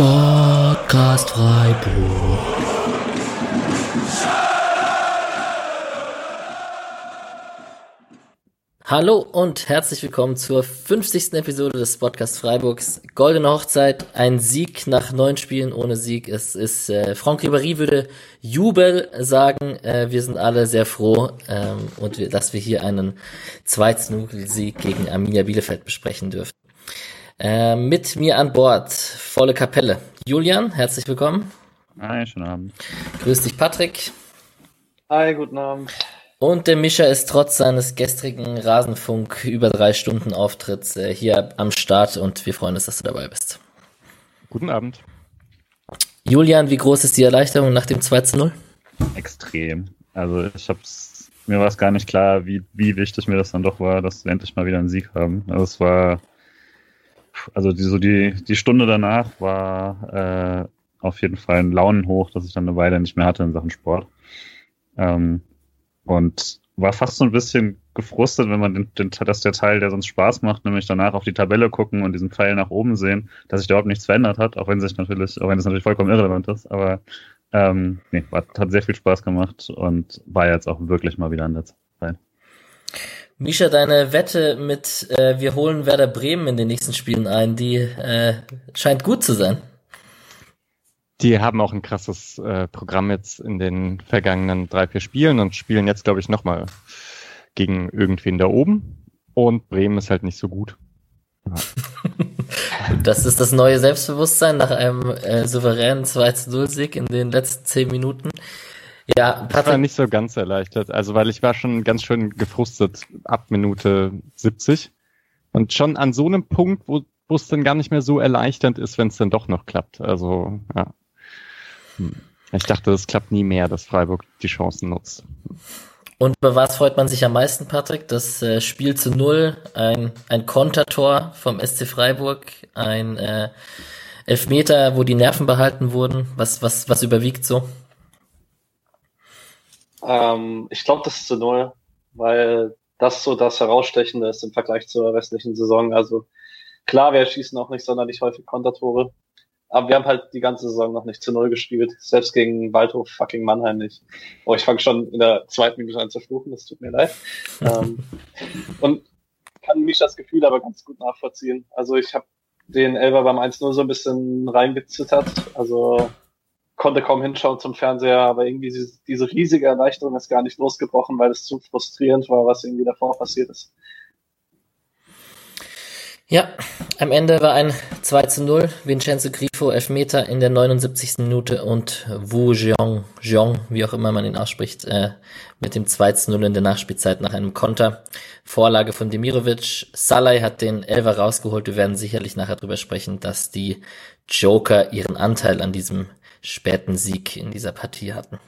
Sportcast Freiburg. Hallo und herzlich willkommen zur 50. Episode des Podcast Freiburgs. Goldene Hochzeit, ein Sieg nach neun Spielen ohne Sieg. Es ist, äh, Franck Ribéry würde Jubel sagen. Äh, wir sind alle sehr froh ähm, und wir, dass wir hier einen 2-0-Sieg gegen Arminia Bielefeld besprechen dürfen. Äh, mit mir an Bord, volle Kapelle. Julian, herzlich willkommen. Hi, schönen Abend. Grüß dich, Patrick. Hi, guten Abend. Und der Mischa ist trotz seines gestrigen Rasenfunk über drei Stunden Auftritts äh, hier am Start und wir freuen uns, dass du dabei bist. Guten Abend. Julian, wie groß ist die Erleichterung nach dem 2 zu 0? Extrem. Also ich hab's, mir war es gar nicht klar, wie, wie wichtig mir das dann doch war, dass wir endlich mal wieder einen Sieg haben. Also es war, also die, so die, die Stunde danach war äh, auf jeden Fall ein Launenhoch, dass ich dann eine Weile nicht mehr hatte in Sachen Sport. Ähm, und war fast so ein bisschen gefrustet, wenn man den, den, dass der Teil, der sonst Spaß macht, nämlich danach auf die Tabelle gucken und diesen Pfeil nach oben sehen, dass sich da überhaupt nichts verändert hat, auch wenn sich natürlich, auch wenn es natürlich vollkommen irrelevant ist, aber ähm, nee, war, hat sehr viel Spaß gemacht und war jetzt auch wirklich mal wieder an der Zeit. Misha, deine Wette mit äh, wir holen Werder Bremen in den nächsten Spielen ein, die äh, scheint gut zu sein. Die haben auch ein krasses äh, Programm jetzt in den vergangenen drei, vier Spielen und spielen jetzt, glaube ich, nochmal gegen irgendwen da oben. Und Bremen ist halt nicht so gut. Ja. das ist das neue Selbstbewusstsein nach einem äh, souveränen 2-0-Sieg in den letzten zehn Minuten. Ja, Patrick. Ich war nicht so ganz erleichtert. Also, weil ich war schon ganz schön gefrustet ab Minute 70. Und schon an so einem Punkt, wo es dann gar nicht mehr so erleichternd ist, wenn es dann doch noch klappt. Also, ja. Hm. Ich dachte, es klappt nie mehr, dass Freiburg die Chancen nutzt. Und über was freut man sich am meisten, Patrick? Das äh, Spiel zu Null, ein, ein Kontertor vom SC Freiburg, ein äh, Elfmeter, wo die Nerven behalten wurden. Was, was, was überwiegt so? Ähm, ich glaube, das ist zu Null, weil das so das Herausstechende ist im Vergleich zur restlichen Saison. Also klar, wir schießen auch nicht sonderlich häufig Kontertore, aber wir haben halt die ganze Saison noch nicht zu Null gespielt. Selbst gegen Waldhof fucking Mannheim nicht. Oh, ich fange schon in der zweiten Minute an zu fluchen, das tut mir leid. ähm, und kann mich das Gefühl aber ganz gut nachvollziehen. Also ich habe den Elber beim 1-0 so ein bisschen reingezittert. Also konnte kaum hinschauen zum Fernseher, aber irgendwie diese, riesige Erleichterung ist gar nicht losgebrochen, weil es zu frustrierend war, was irgendwie davor passiert ist. Ja, am Ende war ein 2 zu 0. Vincenzo Grifo Elfmeter in der 79. Minute und Wu Jiong, Jiong, wie auch immer man ihn ausspricht, äh, mit dem 2 zu 0 in der Nachspielzeit nach einem Konter. Vorlage von Demirovic. Salai hat den Elver rausgeholt. Wir werden sicherlich nachher drüber sprechen, dass die Joker ihren Anteil an diesem späten Sieg in dieser Partie hatten.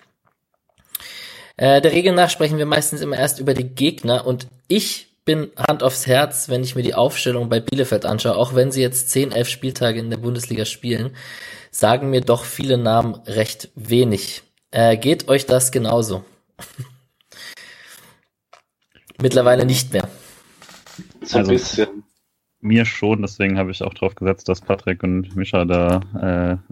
Äh, der Regel nach sprechen wir meistens immer erst über die Gegner und ich bin Hand aufs Herz, wenn ich mir die Aufstellung bei Bielefeld anschaue, auch wenn sie jetzt 10, 11 Spieltage in der Bundesliga spielen, sagen mir doch viele Namen recht wenig. Äh, geht euch das genauso? Mittlerweile nicht mehr. So ein also, bisschen. Mir schon, deswegen habe ich auch darauf gesetzt, dass Patrick und Mischa da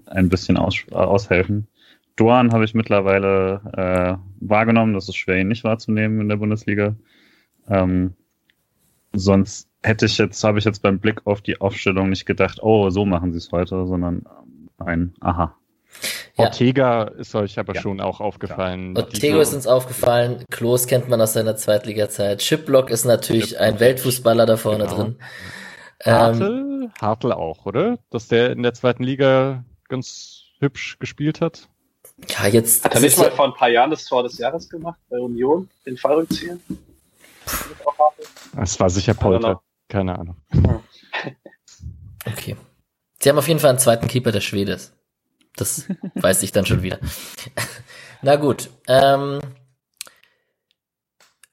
äh, ein bisschen aus, aushelfen. Doan habe ich mittlerweile äh, wahrgenommen, das ist schwer, ihn nicht wahrzunehmen in der Bundesliga. Ähm, sonst hätte ich jetzt, habe ich jetzt beim Blick auf die Aufstellung nicht gedacht, oh, so machen sie es heute, sondern ein Aha. Ja. Ortega ist euch aber ja. schon auch aufgefallen. Ja. Ortega ist uns aufgefallen. Klos kennt man aus seiner Zweitliga-Zeit. Chipblock ist natürlich Chip. ein Weltfußballer da vorne genau. drin. Hartl, ähm, Hartl auch, oder? Dass der in der zweiten Liga ganz hübsch gespielt hat. Ja, jetzt. Hat er nicht mal vor ein paar Jahren das Tor des Jahres gemacht bei Union, den Fallrückzieher? Es war sicher Polter. Keine Ahnung. Okay. Sie haben auf jeden Fall einen zweiten Keeper, der Schwede ist. Das weiß ich dann schon wieder. Na gut. Ähm,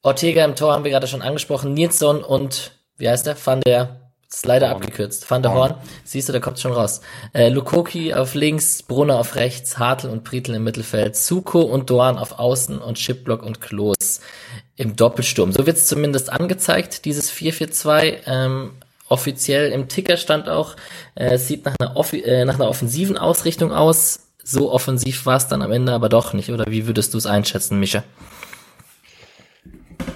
Ortega im Tor haben wir gerade schon angesprochen. Nilsson und, wie heißt der? Van der ist leider Horn. abgekürzt. Van der Horn. Horn. Siehst du, da kommt schon raus. Äh, Lukoki auf links, Brunner auf rechts, Hartl und Prietl im Mittelfeld, Suko und Doan auf Außen und Chipblock und Klos im Doppelsturm. So wird es zumindest angezeigt, dieses 4-4-2. Ähm, offiziell im Ticker stand auch, äh, es sieht nach einer, äh, nach einer offensiven Ausrichtung aus. So offensiv war es dann am Ende aber doch nicht. Oder wie würdest du es einschätzen, Micha?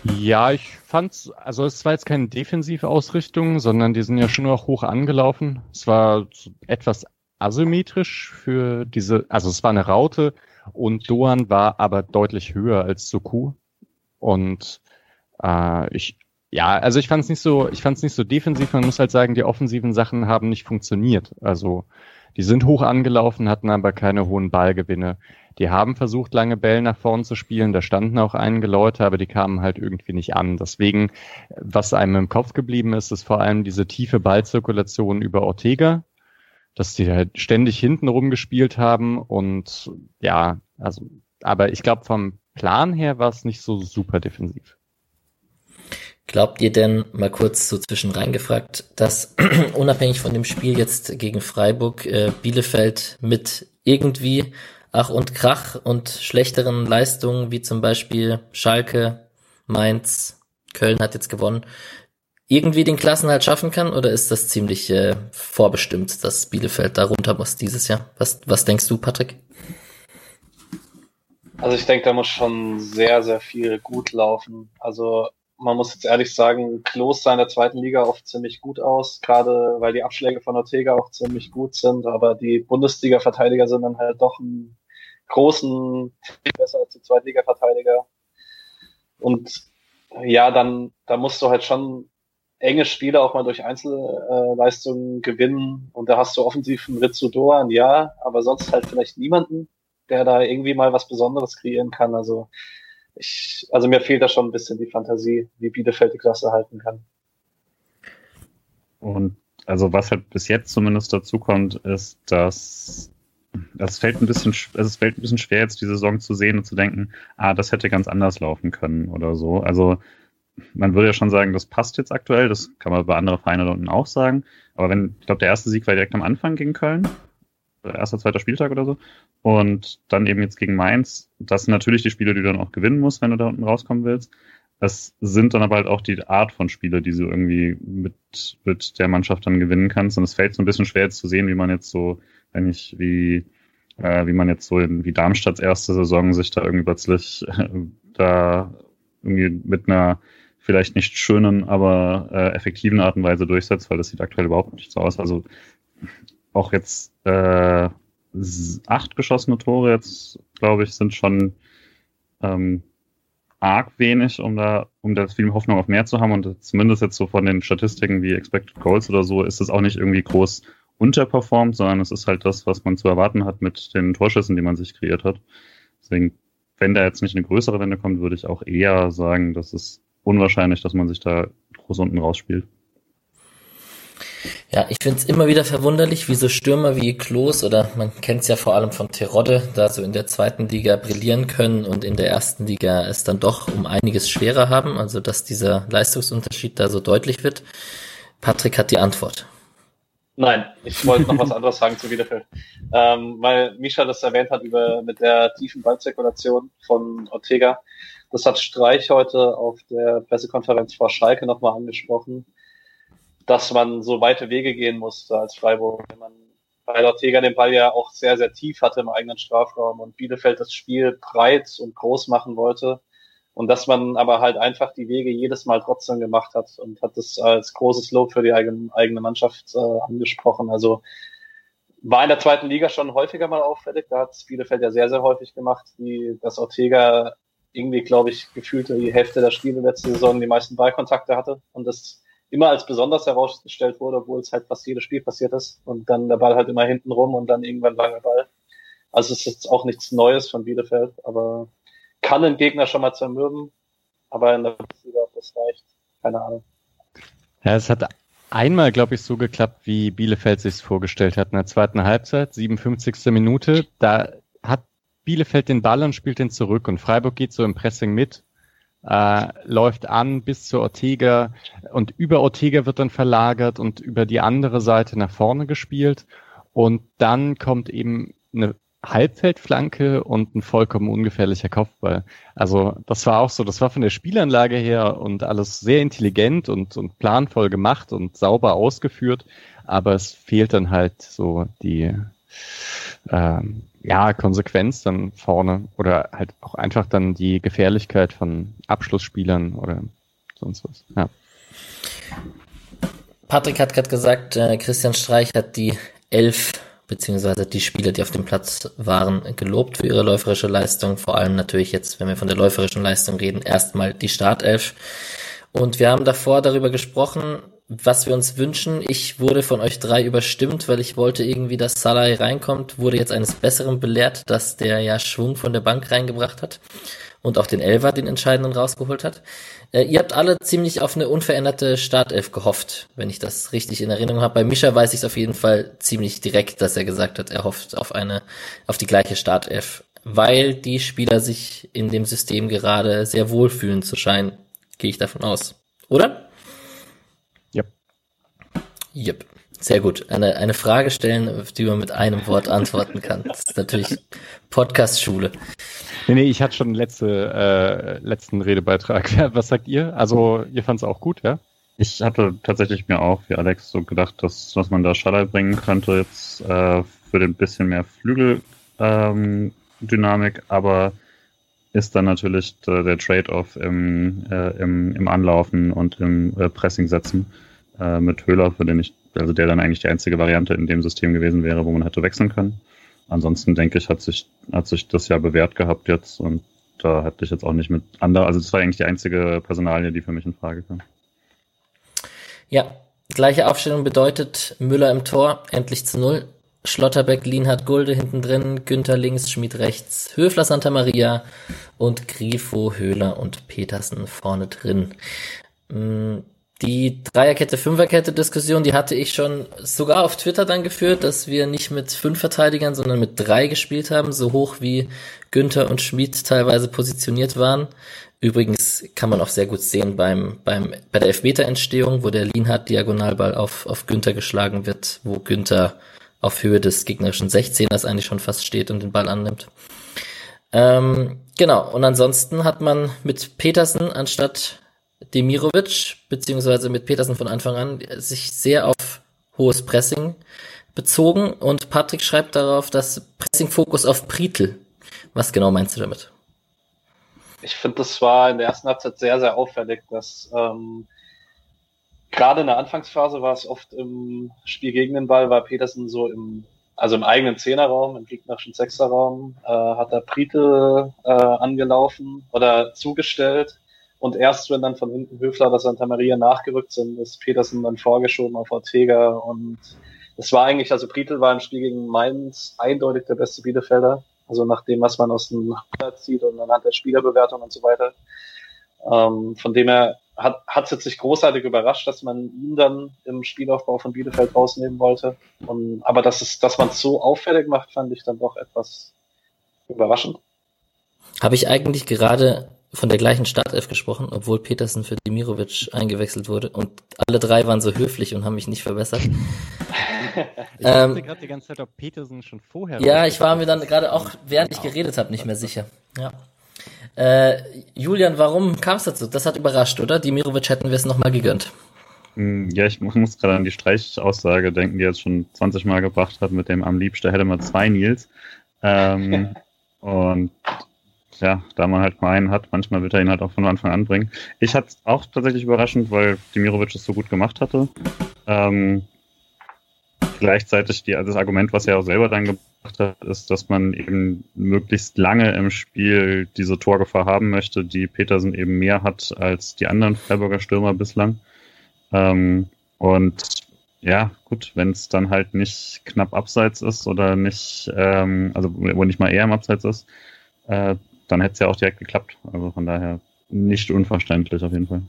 Ja, ich fand's, also es war jetzt keine defensive Ausrichtung, sondern die sind ja schon noch hoch angelaufen. Es war etwas asymmetrisch für diese, also es war eine Raute und Doan war aber deutlich höher als Soku. Und äh, ich, ja, also ich fand es nicht so, ich fand es nicht so defensiv. Man muss halt sagen, die offensiven Sachen haben nicht funktioniert. Also die sind hoch angelaufen, hatten aber keine hohen Ballgewinne. Die haben versucht, lange Bälle nach vorn zu spielen. Da standen auch einige Leute, aber die kamen halt irgendwie nicht an. Deswegen, was einem im Kopf geblieben ist, ist vor allem diese tiefe Ballzirkulation über Ortega, dass die halt ständig hinten rumgespielt haben und ja, also, aber ich glaube vom Plan her war es nicht so super defensiv. Glaubt ihr denn, mal kurz so zwischen reingefragt, dass unabhängig von dem Spiel jetzt gegen Freiburg äh, Bielefeld mit irgendwie Ach und Krach und schlechteren Leistungen wie zum Beispiel Schalke, Mainz, Köln hat jetzt gewonnen, irgendwie den Klassenhalt schaffen kann oder ist das ziemlich äh, vorbestimmt, dass Bielefeld da runter muss dieses Jahr? Was, was denkst du, Patrick? Also ich denke, da muss schon sehr, sehr viel gut laufen. Also man muss jetzt ehrlich sagen, Klos sah in der zweiten Liga oft ziemlich gut aus, gerade weil die Abschläge von Ortega auch ziemlich gut sind, aber die Bundesliga-Verteidiger sind dann halt doch ein großen besser als die Zweitliga-Verteidiger. Und ja, dann, da musst du halt schon enge Spiele auch mal durch Einzelleistungen gewinnen. Und da hast du offensiv einen Ritsu Doan, ja, aber sonst halt vielleicht niemanden, der da irgendwie mal was Besonderes kreieren kann. Also ich, also mir fehlt da schon ein bisschen die Fantasie, wie Bielefeld die Klasse halten kann. Und also was halt bis jetzt zumindest dazu kommt, ist, dass es fällt ein bisschen, also es fällt ein bisschen schwer, jetzt die Saison zu sehen und zu denken, ah, das hätte ganz anders laufen können oder so. Also man würde ja schon sagen, das passt jetzt aktuell, das kann man bei anderen Vereinen da unten auch sagen. Aber wenn, ich glaube, der erste Sieg war direkt am Anfang gegen Köln, erster, zweiter Spieltag oder so. Und dann eben jetzt gegen Mainz. Das sind natürlich die Spiele, die du dann auch gewinnen musst, wenn du da unten rauskommen willst. Es sind dann aber halt auch die Art von Spiele, die du irgendwie mit, mit der Mannschaft dann gewinnen kannst. Und es fällt so ein bisschen schwer jetzt zu sehen, wie man jetzt so wenn ich wie, äh, wie man jetzt so in wie Darmstadts erste Saison sich da irgendwie plötzlich äh, da irgendwie mit einer vielleicht nicht schönen, aber äh, effektiven Art und Weise durchsetzt, weil das sieht aktuell überhaupt nicht so aus. Also auch jetzt äh, acht geschossene Tore jetzt, glaube ich, sind schon ähm, arg wenig, um da, um da viel Hoffnung auf mehr zu haben. Und zumindest jetzt so von den Statistiken wie Expected Goals oder so, ist es auch nicht irgendwie groß unterperformt, sondern es ist halt das, was man zu erwarten hat mit den Torschüssen, die man sich kreiert hat. Deswegen, wenn da jetzt nicht eine größere Wende kommt, würde ich auch eher sagen, dass es unwahrscheinlich, dass man sich da groß unten rausspielt. Ja, ich finde es immer wieder verwunderlich, wie so Stürmer wie Klos oder man kennt es ja vor allem von Terodde, da so in der zweiten Liga brillieren können und in der ersten Liga es dann doch um einiges schwerer haben, also dass dieser Leistungsunterschied da so deutlich wird. Patrick hat die Antwort. Nein, ich wollte noch was anderes sagen zu Bielefeld. Ähm, weil Misha das erwähnt hat über mit der tiefen Ballzirkulation von Ortega. Das hat Streich heute auf der Pressekonferenz vor Schalke nochmal angesprochen, dass man so weite Wege gehen musste als Freiburg, wenn man weil Ortega den Ball ja auch sehr, sehr tief hatte im eigenen Strafraum und Bielefeld das Spiel breit und groß machen wollte und dass man aber halt einfach die Wege jedes Mal trotzdem gemacht hat und hat das als großes Lob für die eigene, Mannschaft äh, angesprochen. Also war in der zweiten Liga schon häufiger mal auffällig. Da hat Bielefeld ja sehr, sehr häufig gemacht, die, dass Ortega irgendwie, glaube ich, gefühlt die Hälfte der Spiele letzte Saison die meisten Ballkontakte hatte und das immer als besonders herausgestellt wurde, obwohl es halt fast jedes Spiel passiert ist und dann der Ball halt immer hinten rum und dann irgendwann langer Ball. Also es ist jetzt auch nichts Neues von Bielefeld, aber kann einen Gegner schon mal zermürben, aber in der Bundesliga, ob das reicht, keine Ahnung. Ja, es hat einmal, glaube ich, so geklappt, wie Bielefeld sich vorgestellt hat. In der zweiten Halbzeit, 57. Minute, da hat Bielefeld den Ball und spielt den zurück und Freiburg geht so im Pressing mit, äh, läuft an bis zur Ortega und über Ortega wird dann verlagert und über die andere Seite nach vorne gespielt und dann kommt eben eine Halbfeldflanke und ein vollkommen ungefährlicher Kopfball. Also das war auch so, das war von der Spielanlage her und alles sehr intelligent und, und planvoll gemacht und sauber ausgeführt, aber es fehlt dann halt so die ähm, ja, Konsequenz dann vorne oder halt auch einfach dann die Gefährlichkeit von Abschlussspielern oder sonst was. Ja. Patrick hat gerade gesagt, äh, Christian Streich hat die elf beziehungsweise die Spieler, die auf dem Platz waren, gelobt für ihre läuferische Leistung. Vor allem natürlich jetzt, wenn wir von der läuferischen Leistung reden, erstmal die Startelf. Und wir haben davor darüber gesprochen, was wir uns wünschen. Ich wurde von euch drei überstimmt, weil ich wollte irgendwie, dass Salah reinkommt, wurde jetzt eines Besseren belehrt, dass der ja Schwung von der Bank reingebracht hat und auch den Elver, den entscheidenden rausgeholt hat. Äh, ihr habt alle ziemlich auf eine unveränderte Startelf gehofft, wenn ich das richtig in Erinnerung habe. Bei Mischa weiß ich es auf jeden Fall ziemlich direkt, dass er gesagt hat, er hofft auf eine, auf die gleiche Startelf, weil die Spieler sich in dem System gerade sehr wohlfühlen zu scheinen, gehe ich davon aus. Oder? Yep. Sehr gut. Eine, eine Frage stellen, auf die man mit einem Wort antworten kann. Das ist natürlich Podcast-Schule. Nee, nee, ich hatte schon letzte, äh, letzten Redebeitrag. Was sagt ihr? Also, ihr fand es auch gut, ja? Ich hatte tatsächlich mir auch, wie Alex, so gedacht, dass, dass man da Schaller bringen könnte jetzt äh, für den bisschen mehr Flügeldynamik, ähm, aber ist dann natürlich der, der Trade-off im, äh, im, im Anlaufen und im äh, Pressing setzen äh, mit Höhler, für den ich, also der dann eigentlich die einzige Variante in dem System gewesen wäre, wo man hätte wechseln können ansonsten denke ich, hat sich, hat sich das ja bewährt gehabt jetzt und da hätte ich jetzt auch nicht mit anderen, also das war eigentlich die einzige Personalie, die für mich in Frage kam. Ja, gleiche Aufstellung bedeutet Müller im Tor, endlich zu Null. Schlotterbeck, Lienhardt, Gulde hinten drin, Günther links, Schmid rechts, Höfler, Santa Maria und Grifo, Höhler und Petersen vorne drin. Die Dreierkette, Fünferkette Diskussion, die hatte ich schon sogar auf Twitter dann geführt, dass wir nicht mit fünf Verteidigern, sondern mit drei gespielt haben, so hoch wie Günther und Schmid teilweise positioniert waren. Übrigens kann man auch sehr gut sehen beim, beim, bei der Elfmeterentstehung, wo der Lienhardt Diagonalball auf, auf Günther geschlagen wird, wo Günther auf Höhe des gegnerischen 16ers eigentlich schon fast steht und den Ball annimmt. Ähm, genau, und ansonsten hat man mit Petersen anstatt Demirovic, beziehungsweise mit Petersen von Anfang an, sich sehr auf hohes Pressing bezogen und Patrick schreibt darauf, dass Pressing-Fokus auf Pritel. Was genau meinst du damit? Ich finde, das war in der ersten Halbzeit sehr, sehr auffällig, dass ähm, gerade in der Anfangsphase war es oft im Spiel gegen den Ball, war Petersen so im, also im eigenen Zehnerraum, im gegnerischen Sechserraum, äh, hat er Pritel äh, angelaufen oder zugestellt und erst wenn dann von hinten Höfler oder Santa Maria nachgerückt sind, ist Petersen dann vorgeschoben auf Ortega. Und es war eigentlich, also Prietl war im Spiel gegen Mainz eindeutig der beste Bielefelder. Also nach dem, was man aus dem Platz zieht und anhand der Spielerbewertung und so weiter. Ähm, von dem her hat es jetzt nicht großartig überrascht, dass man ihn dann im Spielaufbau von Bielefeld rausnehmen wollte. Und, aber dass, es, dass man es so auffällig macht, fand ich dann doch etwas überraschend. Habe ich eigentlich gerade von der gleichen Startelf gesprochen, obwohl Petersen für Dimirovic eingewechselt wurde und alle drei waren so höflich und haben mich nicht verbessert. ich ähm, gerade die ganze Zeit, ob Petersen schon vorher. Ja, ich war mir dann gerade auch, während ich geredet habe, nicht mehr sicher. Ja. Äh, Julian, warum kam es dazu? Das hat überrascht, oder? Dimirovic hätten wir es nochmal gegönnt. Hm, ja, ich muss gerade an die Streichaussage denken, die er jetzt schon 20 Mal gebracht hat mit dem am liebsten hätte man zwei Nils. Ähm, und ja, da man halt mal einen hat, manchmal wird er ihn halt auch von Anfang an bringen. Ich hatte es auch tatsächlich überraschend, weil Dimirovic es so gut gemacht hatte. Ähm, gleichzeitig die, also das Argument, was er auch selber dann gebracht hat, ist, dass man eben möglichst lange im Spiel diese Torgefahr haben möchte, die Petersen eben mehr hat als die anderen Freiburger Stürmer bislang. Ähm, und ja, gut, wenn es dann halt nicht knapp abseits ist oder nicht, ähm, also wo nicht mal eher im Abseits ist, äh, dann hätte es ja auch direkt geklappt. Also von daher nicht unverständlich auf jeden Fall.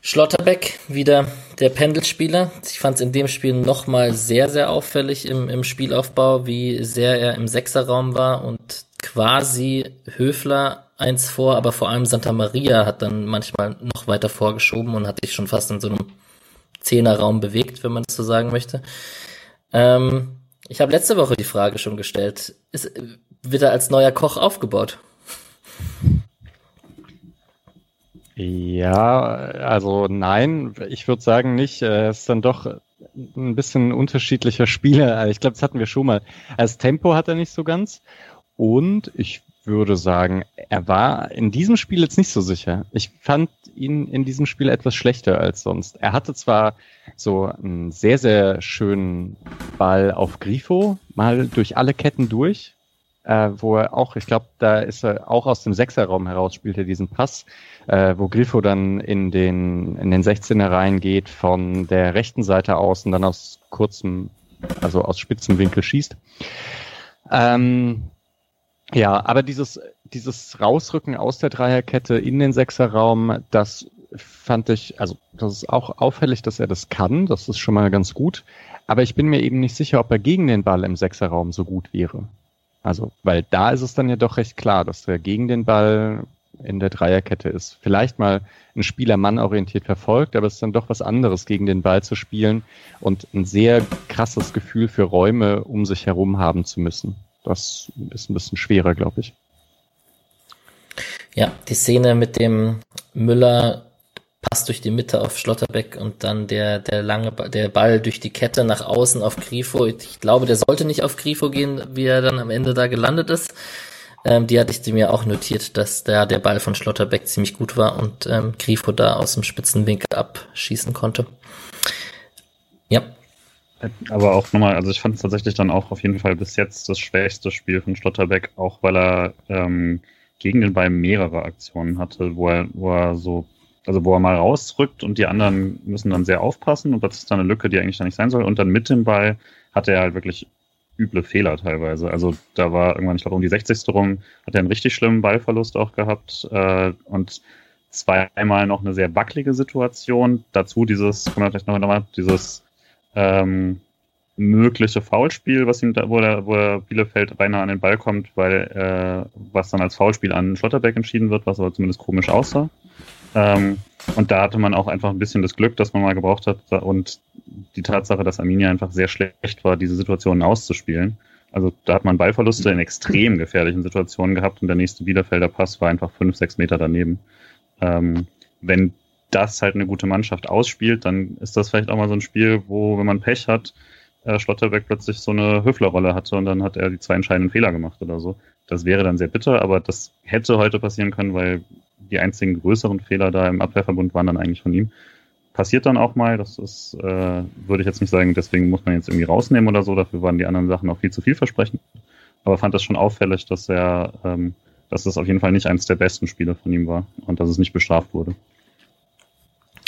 Schlotterbeck, wieder der Pendelspieler. Ich fand es in dem Spiel nochmal sehr, sehr auffällig im, im Spielaufbau, wie sehr er im Sechserraum war und quasi Höfler eins vor, aber vor allem Santa Maria hat dann manchmal noch weiter vorgeschoben und hat sich schon fast in so einem Zehnerraum bewegt, wenn man das so sagen möchte. Ähm, Ich habe letzte Woche die Frage schon gestellt. Ist, wird er als neuer Koch aufgebaut? Ja, also nein, ich würde sagen nicht. Er ist dann doch ein bisschen unterschiedlicher Spieler. Ich glaube, das hatten wir schon mal. Als Tempo hat er nicht so ganz. Und ich würde sagen, er war in diesem Spiel jetzt nicht so sicher. Ich fand ihn in diesem Spiel etwas schlechter als sonst. Er hatte zwar so einen sehr, sehr schönen Ball auf Grifo, mal durch alle Ketten durch, äh, wo er auch, ich glaube, da ist er auch aus dem Sechserraum heraus, spielt er diesen Pass, äh, wo Grifo dann in den, in den 16er reingeht, von der rechten Seite aus und dann aus kurzem, also aus spitzem Winkel schießt. Ähm, ja, aber dieses, dieses Rausrücken aus der Dreierkette in den Sechserraum, das fand ich, also das ist auch auffällig, dass er das kann, das ist schon mal ganz gut. Aber ich bin mir eben nicht sicher, ob er gegen den Ball im Sechserraum so gut wäre. Also, weil da ist es dann ja doch recht klar, dass er gegen den Ball in der Dreierkette ist. Vielleicht mal ein Spieler Mann orientiert verfolgt, aber es ist dann doch was anderes, gegen den Ball zu spielen und ein sehr krasses Gefühl für Räume um sich herum haben zu müssen. Das ist ein bisschen schwerer, glaube ich. Ja, die Szene mit dem Müller passt durch die Mitte auf Schlotterbeck und dann der, der lange, der Ball durch die Kette nach außen auf Grifo. Ich glaube, der sollte nicht auf Grifo gehen, wie er dann am Ende da gelandet ist. Ähm, die hatte ich mir auch notiert, dass da der Ball von Schlotterbeck ziemlich gut war und ähm, Grifo da aus dem Spitzenwinkel abschießen konnte. Ja, aber auch nochmal, also ich fand es tatsächlich dann auch auf jeden Fall bis jetzt das schwächste Spiel von Schlotterbeck, auch weil er ähm, gegen den Ball mehrere Aktionen hatte, wo er, wo er so, also wo er mal rausrückt und die anderen müssen dann sehr aufpassen und das ist dann eine Lücke, die eigentlich da nicht sein soll. Und dann mit dem Ball hatte er halt wirklich üble Fehler teilweise. Also da war irgendwann, ich glaube, um die 60. rum, hat er einen richtig schlimmen Ballverlust auch gehabt äh, und zweimal noch eine sehr wackelige Situation. Dazu dieses, kommen wir vielleicht noch einmal, dieses ähm, mögliche Foulspiel, was ihm da, wo, der, wo der Bielefeld beinahe an den Ball kommt, weil äh, was dann als Foulspiel an Schlotterbeck entschieden wird, was aber zumindest komisch aussah. Ähm, und da hatte man auch einfach ein bisschen das Glück, dass man mal gebraucht hat und die Tatsache, dass Arminia einfach sehr schlecht war, diese Situationen auszuspielen. Also da hat man Ballverluste in extrem gefährlichen Situationen gehabt und der nächste Bielefelder Pass war einfach fünf, sechs Meter daneben. Ähm, wenn das halt eine gute Mannschaft ausspielt, dann ist das vielleicht auch mal so ein Spiel, wo, wenn man Pech hat, äh, Schlotterbeck plötzlich so eine Hüfflerrolle hatte und dann hat er die zwei entscheidenden Fehler gemacht oder so. Das wäre dann sehr bitter, aber das hätte heute passieren können, weil die einzigen größeren Fehler da im Abwehrverbund waren dann eigentlich von ihm. Passiert dann auch mal, das ist, äh, würde ich jetzt nicht sagen, deswegen muss man jetzt irgendwie rausnehmen oder so, dafür waren die anderen Sachen auch viel zu vielversprechend. Aber fand das schon auffällig, dass er, ähm, dass das auf jeden Fall nicht eines der besten Spiele von ihm war und dass es nicht bestraft wurde.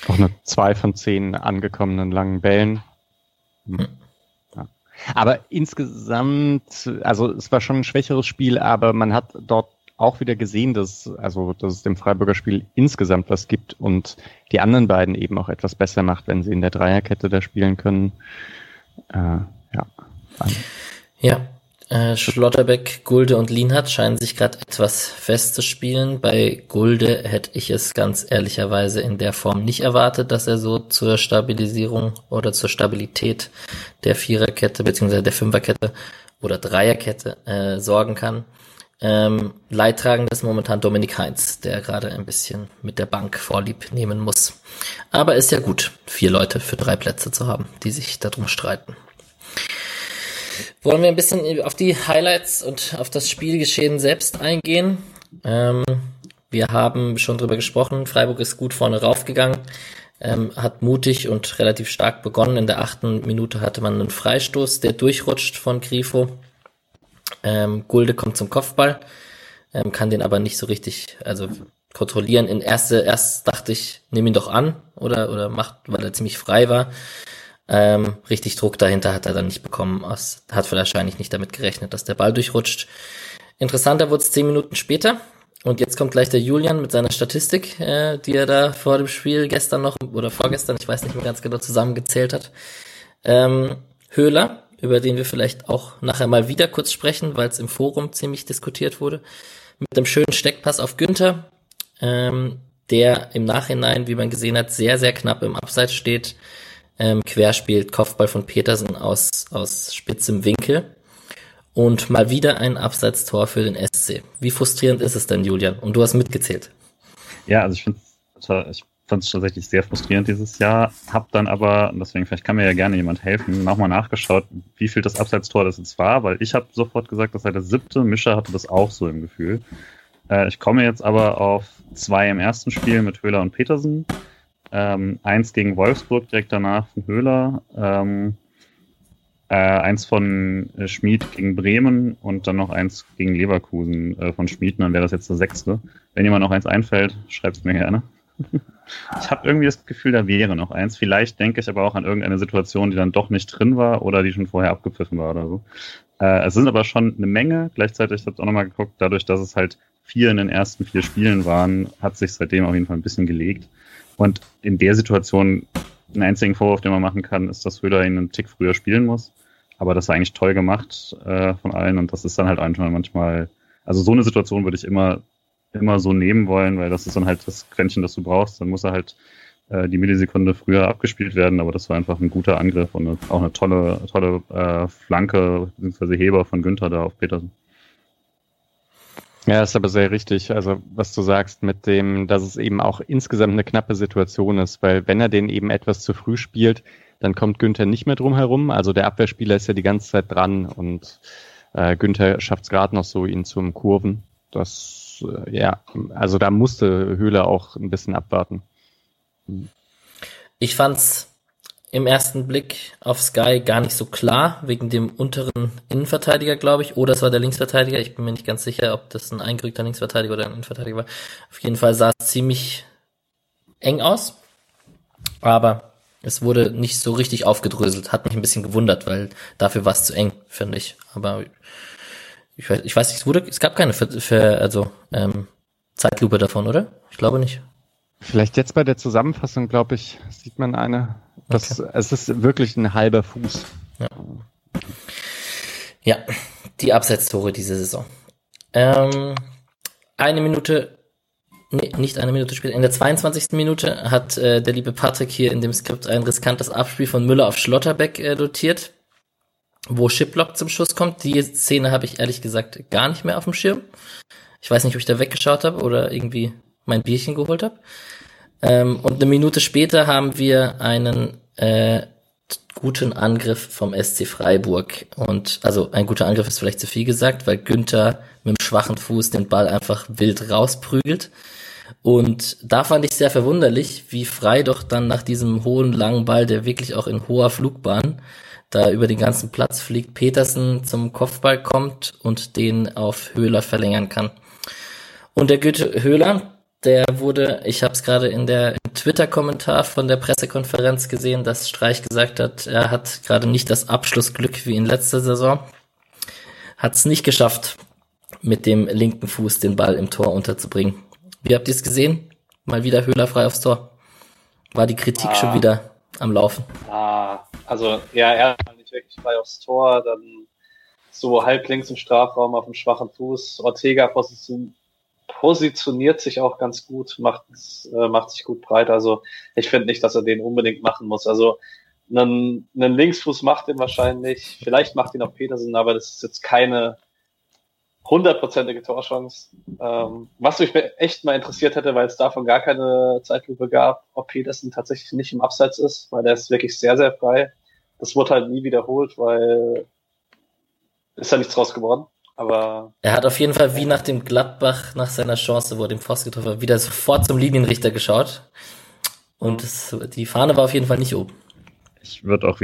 Auch eine zwei von zehn angekommenen langen Bällen. Hm. Ja. Aber insgesamt, also es war schon ein schwächeres Spiel, aber man hat dort auch wieder gesehen, dass, also, dass es dem Freiburger Spiel insgesamt was gibt und die anderen beiden eben auch etwas besser macht, wenn sie in der Dreierkette da spielen können. Äh, ja. Ja, äh, Schlotterbeck, Gulde und Lienhardt scheinen sich gerade etwas festzuspielen. Bei Gulde hätte ich es ganz ehrlicherweise in der Form nicht erwartet, dass er so zur Stabilisierung oder zur Stabilität der Viererkette beziehungsweise der Fünferkette oder Dreierkette äh, sorgen kann. Ähm, Leidtragend ist momentan Dominik Heinz, der gerade ein bisschen mit der Bank Vorlieb nehmen muss. Aber ist ja gut, vier Leute für drei Plätze zu haben, die sich darum streiten. Wollen wir ein bisschen auf die Highlights und auf das Spielgeschehen selbst eingehen? Ähm, wir haben schon drüber gesprochen. Freiburg ist gut vorne raufgegangen, ähm, hat mutig und relativ stark begonnen. In der achten Minute hatte man einen Freistoß, der durchrutscht von Grifo. Ähm, Gulde kommt zum Kopfball, ähm, kann den aber nicht so richtig, also kontrollieren. In erste, erst dachte ich, nimm ihn doch an oder, oder macht, weil er ziemlich frei war. Ähm, richtig Druck dahinter hat er dann nicht bekommen. Aus, hat wahrscheinlich nicht damit gerechnet, dass der Ball durchrutscht. Interessanter wurde es zehn Minuten später. Und jetzt kommt gleich der Julian mit seiner Statistik, äh, die er da vor dem Spiel gestern noch oder vorgestern, ich weiß nicht mehr ganz genau, zusammengezählt hat. Ähm, Höhler, über den wir vielleicht auch nachher mal wieder kurz sprechen, weil es im Forum ziemlich diskutiert wurde, mit einem schönen Steckpass auf Günther, ähm, der im Nachhinein, wie man gesehen hat, sehr, sehr knapp im Abseits steht ähm, querspielt, Kopfball von Petersen aus, aus spitzem Winkel. Und mal wieder ein Abseitstor für den SC. Wie frustrierend ist es denn, Julian? Und du hast mitgezählt. Ja, also ich finde ich fand es tatsächlich sehr frustrierend dieses Jahr. Hab dann aber, deswegen vielleicht kann mir ja gerne jemand helfen, nochmal nachgeschaut, wie viel das Abseitstor das jetzt war, weil ich habe sofort gesagt, das sei das siebte. Mischer hatte das auch so im Gefühl. Äh, ich komme jetzt aber auf zwei im ersten Spiel mit Höhler und Petersen. Ähm, eins gegen Wolfsburg direkt danach von Höhler. Ähm, äh, eins von äh, Schmid gegen Bremen und dann noch eins gegen Leverkusen äh, von Schmid. Dann wäre das jetzt der sechste. Wenn jemand noch eins einfällt, schreibt es mir gerne. Ich habe irgendwie das Gefühl, da wäre noch eins. Vielleicht denke ich aber auch an irgendeine Situation, die dann doch nicht drin war oder die schon vorher abgepfiffen war oder so. Äh, es sind aber schon eine Menge. Gleichzeitig, ich habe auch nochmal geguckt, dadurch, dass es halt vier in den ersten vier Spielen waren, hat sich seitdem auf jeden Fall ein bisschen gelegt. Und in der Situation, den einzigen Vorwurf, den man machen kann, ist, dass Höhler ihn einen Tick früher spielen muss. Aber das war eigentlich toll gemacht äh, von allen und das ist dann halt einfach manchmal, also so eine Situation würde ich immer immer so nehmen wollen, weil das ist dann halt das Quäntchen, das du brauchst. Dann muss er halt äh, die Millisekunde früher abgespielt werden, aber das war einfach ein guter Angriff und eine, auch eine tolle, tolle äh, Flanke bzw. Heber von Günther da auf Petersen. Ja, ist aber sehr richtig. Also, was du sagst mit dem, dass es eben auch insgesamt eine knappe Situation ist, weil wenn er den eben etwas zu früh spielt, dann kommt Günther nicht mehr drum herum. Also der Abwehrspieler ist ja die ganze Zeit dran und äh, Günther schafft es gerade noch so, ihn zum Kurven. Das äh, ja, also da musste Höhle auch ein bisschen abwarten. Ich fand's im ersten Blick auf Sky gar nicht so klar, wegen dem unteren Innenverteidiger, glaube ich. Oder es war der Linksverteidiger. Ich bin mir nicht ganz sicher, ob das ein eingerückter Linksverteidiger oder ein Innenverteidiger war. Auf jeden Fall sah es ziemlich eng aus. Aber es wurde nicht so richtig aufgedröselt. Hat mich ein bisschen gewundert, weil dafür war es zu eng, finde ich. Aber ich weiß, ich weiß nicht, es wurde, es gab keine für, für also ähm, Zeitlupe davon, oder? Ich glaube nicht. Vielleicht jetzt bei der Zusammenfassung, glaube ich, sieht man eine. Das, okay. Es ist wirklich ein halber Fuß. Ja, ja die Absetztore diese Saison. Ähm, eine Minute, nee, nicht eine Minute später, in der 22. Minute hat äh, der liebe Patrick hier in dem Skript ein riskantes Abspiel von Müller auf Schlotterbeck äh, dotiert wo Shiplock zum Schuss kommt. Die Szene habe ich ehrlich gesagt gar nicht mehr auf dem Schirm. Ich weiß nicht, ob ich da weggeschaut habe oder irgendwie mein Bierchen geholt habe. Ähm, und eine Minute später haben wir einen äh, guten Angriff vom SC Freiburg. Und also ein guter Angriff ist vielleicht zu viel gesagt, weil Günther mit dem schwachen Fuß den Ball einfach wild rausprügelt. Und da fand ich sehr verwunderlich, wie frei doch dann nach diesem hohen langen Ball, der wirklich auch in hoher Flugbahn da über den ganzen Platz fliegt, Petersen zum Kopfball kommt und den auf Höhler verlängern kann. Und der Goethe Höhler, der wurde, ich habe es gerade in der Twitter-Kommentar von der Pressekonferenz gesehen, dass Streich gesagt hat, er hat gerade nicht das Abschlussglück wie in letzter Saison. Hat es nicht geschafft, mit dem linken Fuß den Ball im Tor unterzubringen. Wie habt ihr es gesehen? Mal wieder Höhler frei aufs Tor. War die Kritik ah. schon wieder am Laufen? Ah, also ja, er hat nicht wirklich frei aufs Tor, dann so halblinks im Strafraum auf dem schwachen Fuß. Ortega position, positioniert sich auch ganz gut, macht, äh, macht sich gut breit. Also ich finde nicht, dass er den unbedingt machen muss. Also einen, einen Linksfuß macht ihn wahrscheinlich, vielleicht macht ihn auch Petersen, aber das ist jetzt keine hundertprozentige Torchance. Ähm, was mich echt mal interessiert hätte, weil es davon gar keine Zeitlupe gab, ob Petersen tatsächlich nicht im Abseits ist, weil der ist wirklich sehr, sehr frei. Das wurde halt nie wiederholt, weil ist ja nichts draus geworden. Aber er hat auf jeden Fall wie nach dem Gladbach, nach seiner Chance, wo er den Pfosten getroffen hat, wieder sofort zum Linienrichter geschaut. Und es, die Fahne war auf jeden Fall nicht oben. Ich würde auch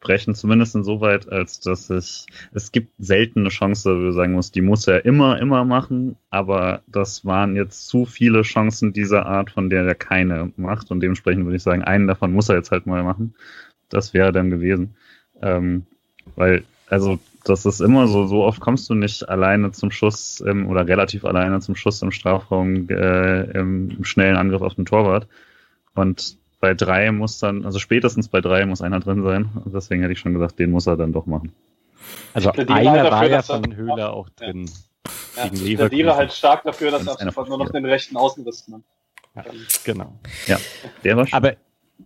widersprechen, zumindest insoweit, als dass ich, es gibt selten eine Chance, wo ich sagen muss, die muss er immer, immer machen, aber das waren jetzt zu viele Chancen dieser Art, von der er keine macht und dementsprechend würde ich sagen, einen davon muss er jetzt halt mal machen das wäre dann gewesen. Ähm, weil, also, das ist immer so, so oft kommst du nicht alleine zum Schuss ähm, oder relativ alleine zum Schuss im Strafraum äh, im, im schnellen Angriff auf den Torwart. Und bei drei muss dann, also spätestens bei drei muss einer drin sein. Und deswegen hätte ich schon gesagt, den muss er dann doch machen. Also einer war ja von Höhler auch drin. Ja, gegen ich plädiere halt stark dafür, dass er nur noch den rechten Außenriss Ja, genau. Ja, der war schon. Aber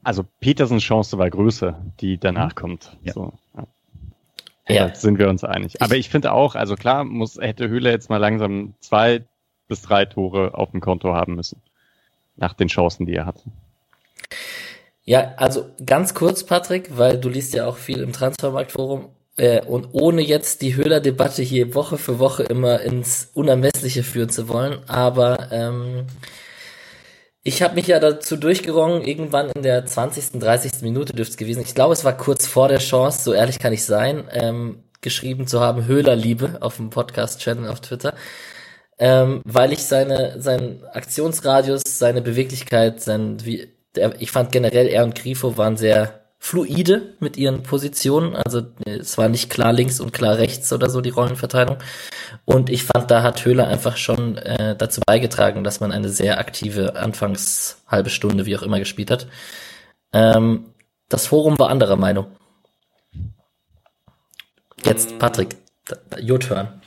also Petersens Chance war größer, die danach kommt. Ja. So, ja. Ja. Da sind wir uns einig. Aber ich finde auch, also klar, muss, hätte Höhle jetzt mal langsam zwei bis drei Tore auf dem Konto haben müssen. Nach den Chancen, die er hatte. Ja, also ganz kurz, Patrick, weil du liest ja auch viel im Transfermarktforum äh, und ohne jetzt die Höhler-Debatte hier Woche für Woche immer ins Unermessliche führen zu wollen, aber ähm, ich habe mich ja dazu durchgerungen, irgendwann in der 20., 30. Minute dürfte es gewesen. Ich glaube, es war kurz vor der Chance, so ehrlich kann ich sein, ähm, geschrieben zu haben, Höhlerliebe auf dem Podcast-Channel auf Twitter. Ähm, weil ich seine, seinen Aktionsradius, seine Beweglichkeit, sein, wie, der, ich fand generell er und Grifo waren sehr fluide mit ihren Positionen. Also es war nicht klar links und klar rechts oder so die Rollenverteilung. Und ich fand, da hat Höhler einfach schon äh, dazu beigetragen, dass man eine sehr aktive Anfangs halbe Stunde, wie auch immer, gespielt hat. Ähm, das Forum war anderer Meinung. Jetzt, Patrick, your turn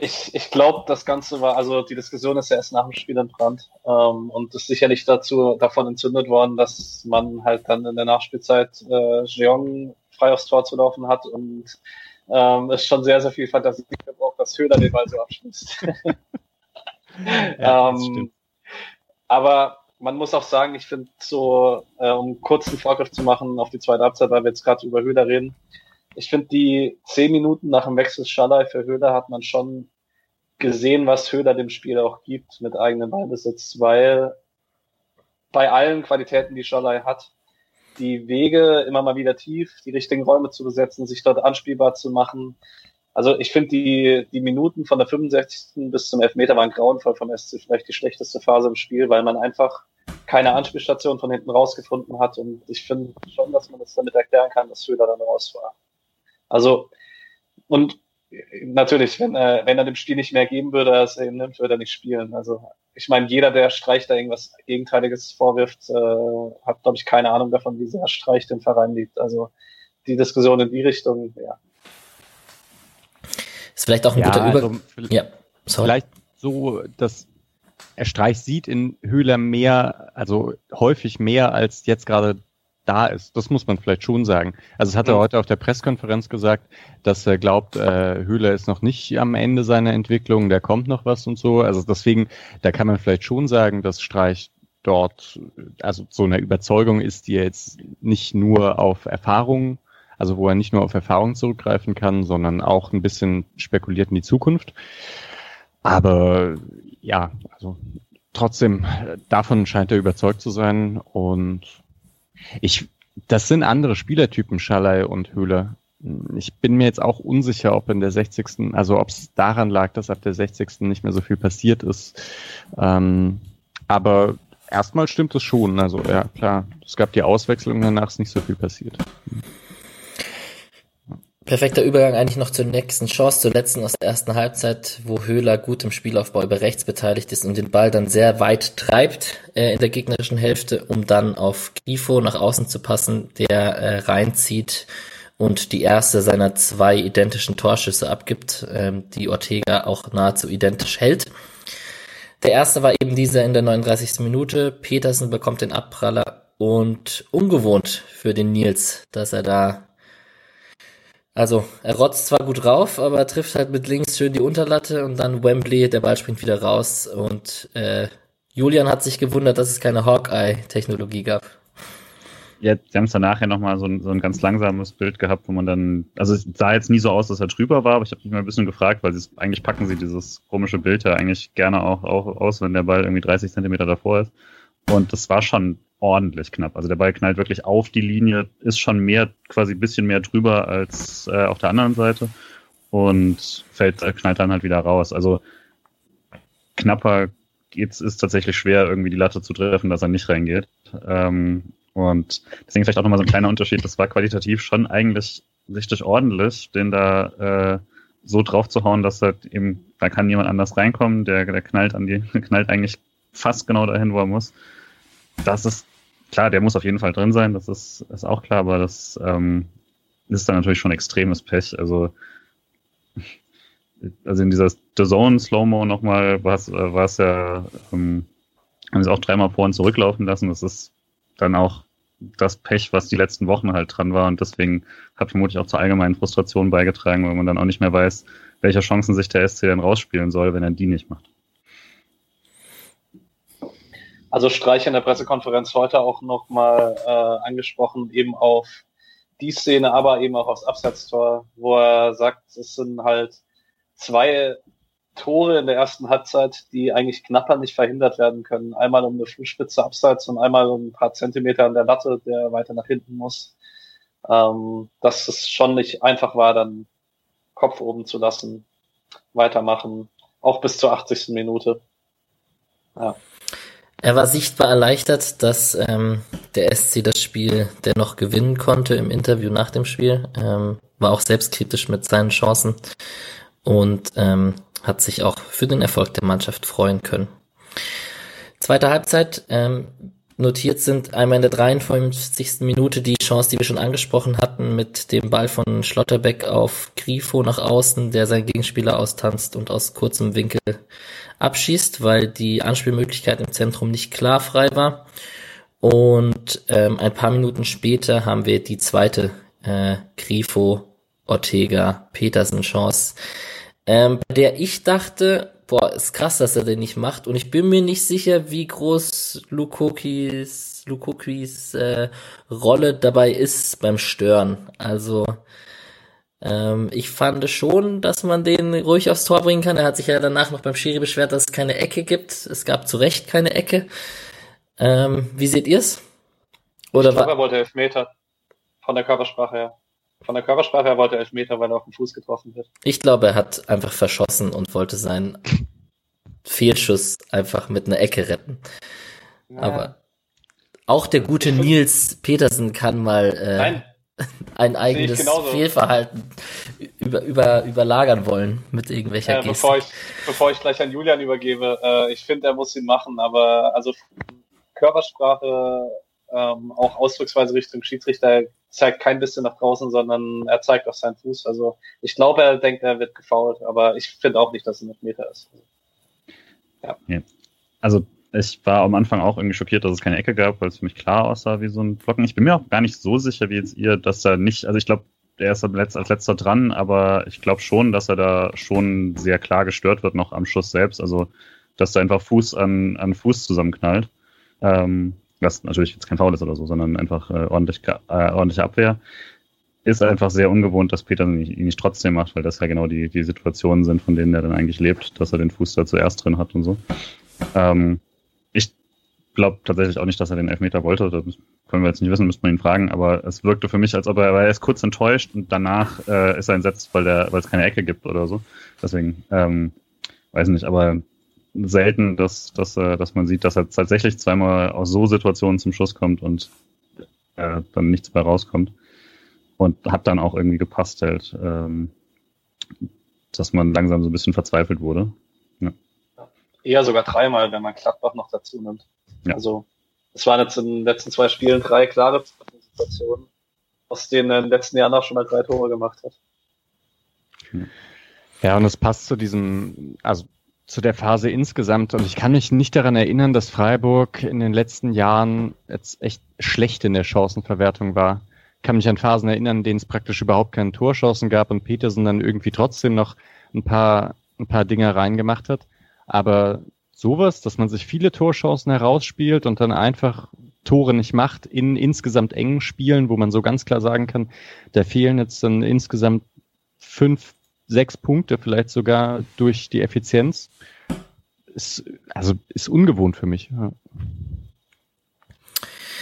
ich, ich glaube, das Ganze war, also die Diskussion ist ja erst nach dem Spiel entbrannt ähm, und ist sicherlich dazu davon entzündet worden, dass man halt dann in der Nachspielzeit äh, Jeong frei aufs Tor zu laufen hat und ähm, es schon sehr, sehr viel Fantasie gebraucht, dass Höhler den Ball so abschließt. ja, ähm, aber man muss auch sagen, ich finde so, äh, um kurzen Vorgriff zu machen auf die zweite Halbzeit, weil wir jetzt gerade über Höhler reden, ich finde, die zehn Minuten nach dem Wechsel Schallei für Höhler hat man schon gesehen, was Höhler dem Spiel auch gibt mit eigenem Ballbesitz, weil bei allen Qualitäten, die Schallei hat, die Wege immer mal wieder tief, die richtigen Räume zu besetzen, sich dort anspielbar zu machen. Also ich finde die, die Minuten von der 65. bis zum Elfmeter waren grauenvoll vom SC, vielleicht die schlechteste Phase im Spiel, weil man einfach keine Anspielstation von hinten rausgefunden hat und ich finde schon, dass man das damit erklären kann, dass Höhler dann raus war. Also, und natürlich, wenn er, wenn er dem Spiel nicht mehr geben würde, als er ihm nimmt, würde er nicht spielen. Also, ich meine, jeder, der Streich da irgendwas Gegenteiliges vorwirft, äh, hat, glaube ich, keine Ahnung davon, wie sehr Streich den Verein liebt. Also, die Diskussion in die Richtung, ja. Ist vielleicht auch ein ja, guter Über... Also, ja, sorry. Vielleicht so, dass er Streich sieht in Höhler mehr, also häufig mehr als jetzt gerade da ist. Das muss man vielleicht schon sagen. Also es hat er mhm. heute auf der Pressekonferenz gesagt, dass er glaubt, äh, Höhler ist noch nicht am Ende seiner Entwicklung, da kommt noch was und so. Also deswegen, da kann man vielleicht schon sagen, dass Streich dort, also so eine Überzeugung ist, die er jetzt nicht nur auf Erfahrung, also wo er nicht nur auf Erfahrung zurückgreifen kann, sondern auch ein bisschen spekuliert in die Zukunft. Aber ja, also trotzdem, davon scheint er überzeugt zu sein und ich, das sind andere Spielertypen, Schalay und Höhler. Ich bin mir jetzt auch unsicher, ob in der 60. also ob es daran lag, dass ab der 60. nicht mehr so viel passiert ist. Ähm, aber erstmal stimmt es schon. Also ja, klar, es gab die Auswechslung, danach ist nicht so viel passiert. Perfekter Übergang eigentlich noch zur nächsten Chance, zur letzten aus der ersten Halbzeit, wo Höhler gut im Spielaufbau über rechts beteiligt ist und den Ball dann sehr weit treibt äh, in der gegnerischen Hälfte, um dann auf Grifo nach außen zu passen, der äh, reinzieht und die erste seiner zwei identischen Torschüsse abgibt, ähm, die Ortega auch nahezu identisch hält. Der erste war eben dieser in der 39. Minute. Petersen bekommt den Abpraller und ungewohnt für den Nils, dass er da also, er rotzt zwar gut rauf, aber er trifft halt mit links schön die Unterlatte und dann Wembley, der Ball springt wieder raus und äh, Julian hat sich gewundert, dass es keine Hawkeye-Technologie gab. Ja, sie haben es danach ja nochmal so ein, so ein ganz langsames Bild gehabt, wo man dann, also es sah jetzt nie so aus, dass er drüber war, aber ich habe mich mal ein bisschen gefragt, weil sie eigentlich packen sie dieses komische Bild ja eigentlich gerne auch, auch aus, wenn der Ball irgendwie 30 Zentimeter davor ist. Und das war schon ordentlich knapp. Also der Ball knallt wirklich auf die Linie, ist schon mehr, quasi ein bisschen mehr drüber als äh, auf der anderen Seite und fällt, äh, knallt dann halt wieder raus. Also knapper geht's, ist tatsächlich schwer, irgendwie die Latte zu treffen, dass er nicht reingeht. Ähm, und deswegen vielleicht auch nochmal so ein kleiner Unterschied. Das war qualitativ schon eigentlich richtig ordentlich, den da äh, so drauf zu hauen, dass halt eben, da kann niemand anders reinkommen, der, der knallt an die, knallt eigentlich fast genau dahin, wo er muss. Das ist klar, der muss auf jeden Fall drin sein, das ist, ist auch klar, aber das ähm, ist dann natürlich schon extremes Pech. Also, also in dieser The Zone Slow-Mo nochmal war es ja, ähm, haben sie auch dreimal vor und zurücklaufen lassen. Das ist dann auch das Pech, was die letzten Wochen halt dran war. Und deswegen hat vermutlich auch zur allgemeinen Frustration beigetragen, weil man dann auch nicht mehr weiß, welche Chancen sich der SC dann rausspielen soll, wenn er die nicht macht. Also Streich in der Pressekonferenz heute auch nochmal äh, angesprochen, eben auf die Szene, aber eben auch aufs Abseitstor, wo er sagt, es sind halt zwei Tore in der ersten Halbzeit, die eigentlich knapper nicht verhindert werden können. Einmal um eine Fußspitze abseits und einmal um ein paar Zentimeter an der Latte, der weiter nach hinten muss. Ähm, dass es schon nicht einfach war, dann Kopf oben zu lassen, weitermachen, auch bis zur 80. Minute. Ja. Er war sichtbar erleichtert, dass ähm, der SC das Spiel dennoch gewinnen konnte im Interview nach dem Spiel. Ähm, war auch selbstkritisch mit seinen Chancen und ähm, hat sich auch für den Erfolg der Mannschaft freuen können. Zweite Halbzeit. Ähm, notiert sind einmal in der 53. Minute die Chance, die wir schon angesprochen hatten, mit dem Ball von Schlotterbeck auf Grifo nach außen, der seinen Gegenspieler austanzt und aus kurzem Winkel abschießt, weil die Anspielmöglichkeit im Zentrum nicht klar frei war. Und ähm, ein paar Minuten später haben wir die zweite äh, Grifo Ortega Petersen Chance, ähm, bei der ich dachte, boah, ist krass, dass er den nicht macht. Und ich bin mir nicht sicher, wie groß Lukokis, Lukokis äh, Rolle dabei ist beim Stören. Also ähm, ich fand schon, dass man den ruhig aufs Tor bringen kann. Er hat sich ja danach noch beim Schiri beschwert, dass es keine Ecke gibt. Es gab zu Recht keine Ecke. Ähm, wie seht ihr's? Oder ich glaube, er wollte Elfmeter. Von der Körpersprache her. Von der Körpersprache her wollte er Elfmeter, weil er auf den Fuß getroffen wird. Ich glaube, er hat einfach verschossen und wollte seinen Fehlschuss einfach mit einer Ecke retten. Naja. Aber auch der gute Nils Petersen kann mal äh, ein eigenes Fehlverhalten über, über, überlagern wollen mit irgendwelcher ja, bevor ich, bevor ich gleich an Julian übergebe, äh, ich finde, er muss ihn machen, aber also Körpersprache, ähm, auch Ausdrucksweise Richtung Schiedsrichter zeigt kein bisschen nach draußen, sondern er zeigt auf seinen Fuß. Also ich glaube, er denkt, er wird gefault, aber ich finde auch nicht, dass es ein Meter ist. Ja. ja. Also ich war am Anfang auch irgendwie schockiert, dass es keine Ecke gab, weil es für mich klar aussah wie so ein Flocken. Ich bin mir auch gar nicht so sicher wie jetzt ihr, dass er nicht, also ich glaube, der ist als letzter dran, aber ich glaube schon, dass er da schon sehr klar gestört wird noch am Schuss selbst. Also, dass da einfach Fuß an, an Fuß zusammenknallt. Ähm, was natürlich jetzt kein Foul ist oder so, sondern einfach äh, ordentlich, äh, ordentliche Abwehr. Ist einfach sehr ungewohnt, dass Peter ihn nicht, ihn nicht trotzdem macht, weil das ja genau die, die Situationen sind, von denen er dann eigentlich lebt, dass er den Fuß da zuerst drin hat und so. Ähm, ich glaube tatsächlich auch nicht, dass er den Elfmeter wollte. Das können wir jetzt nicht wissen, müsste man ihn fragen. Aber es wirkte für mich, als ob er, weil er ist kurz enttäuscht und danach äh, ist er entsetzt, weil es keine Ecke gibt oder so. Deswegen, ähm, weiß nicht, aber selten, dass, dass, äh, dass man sieht, dass er tatsächlich zweimal aus so Situationen zum Schuss kommt und äh, dann nichts mehr rauskommt. Und hat dann auch irgendwie gepasst halt, ähm, dass man langsam so ein bisschen verzweifelt wurde. Eher sogar dreimal, wenn man Gladbach noch dazu nimmt. Ja. Also es waren jetzt in den letzten zwei Spielen drei klare Situationen, aus denen er in den letzten Jahren auch schon mal drei Tore gemacht hat. Ja, und es passt zu diesem, also zu der Phase insgesamt. Und ich kann mich nicht daran erinnern, dass Freiburg in den letzten Jahren jetzt echt schlecht in der Chancenverwertung war. Ich kann mich an Phasen erinnern, in denen es praktisch überhaupt keine Torchancen gab und Petersen dann irgendwie trotzdem noch ein paar, ein paar Dinge reingemacht hat. Aber sowas, dass man sich viele Torchancen herausspielt und dann einfach Tore nicht macht in insgesamt engen Spielen, wo man so ganz klar sagen kann, da fehlen jetzt dann insgesamt fünf, sechs Punkte, vielleicht sogar durch die Effizienz. Ist, also ist ungewohnt für mich. Ja.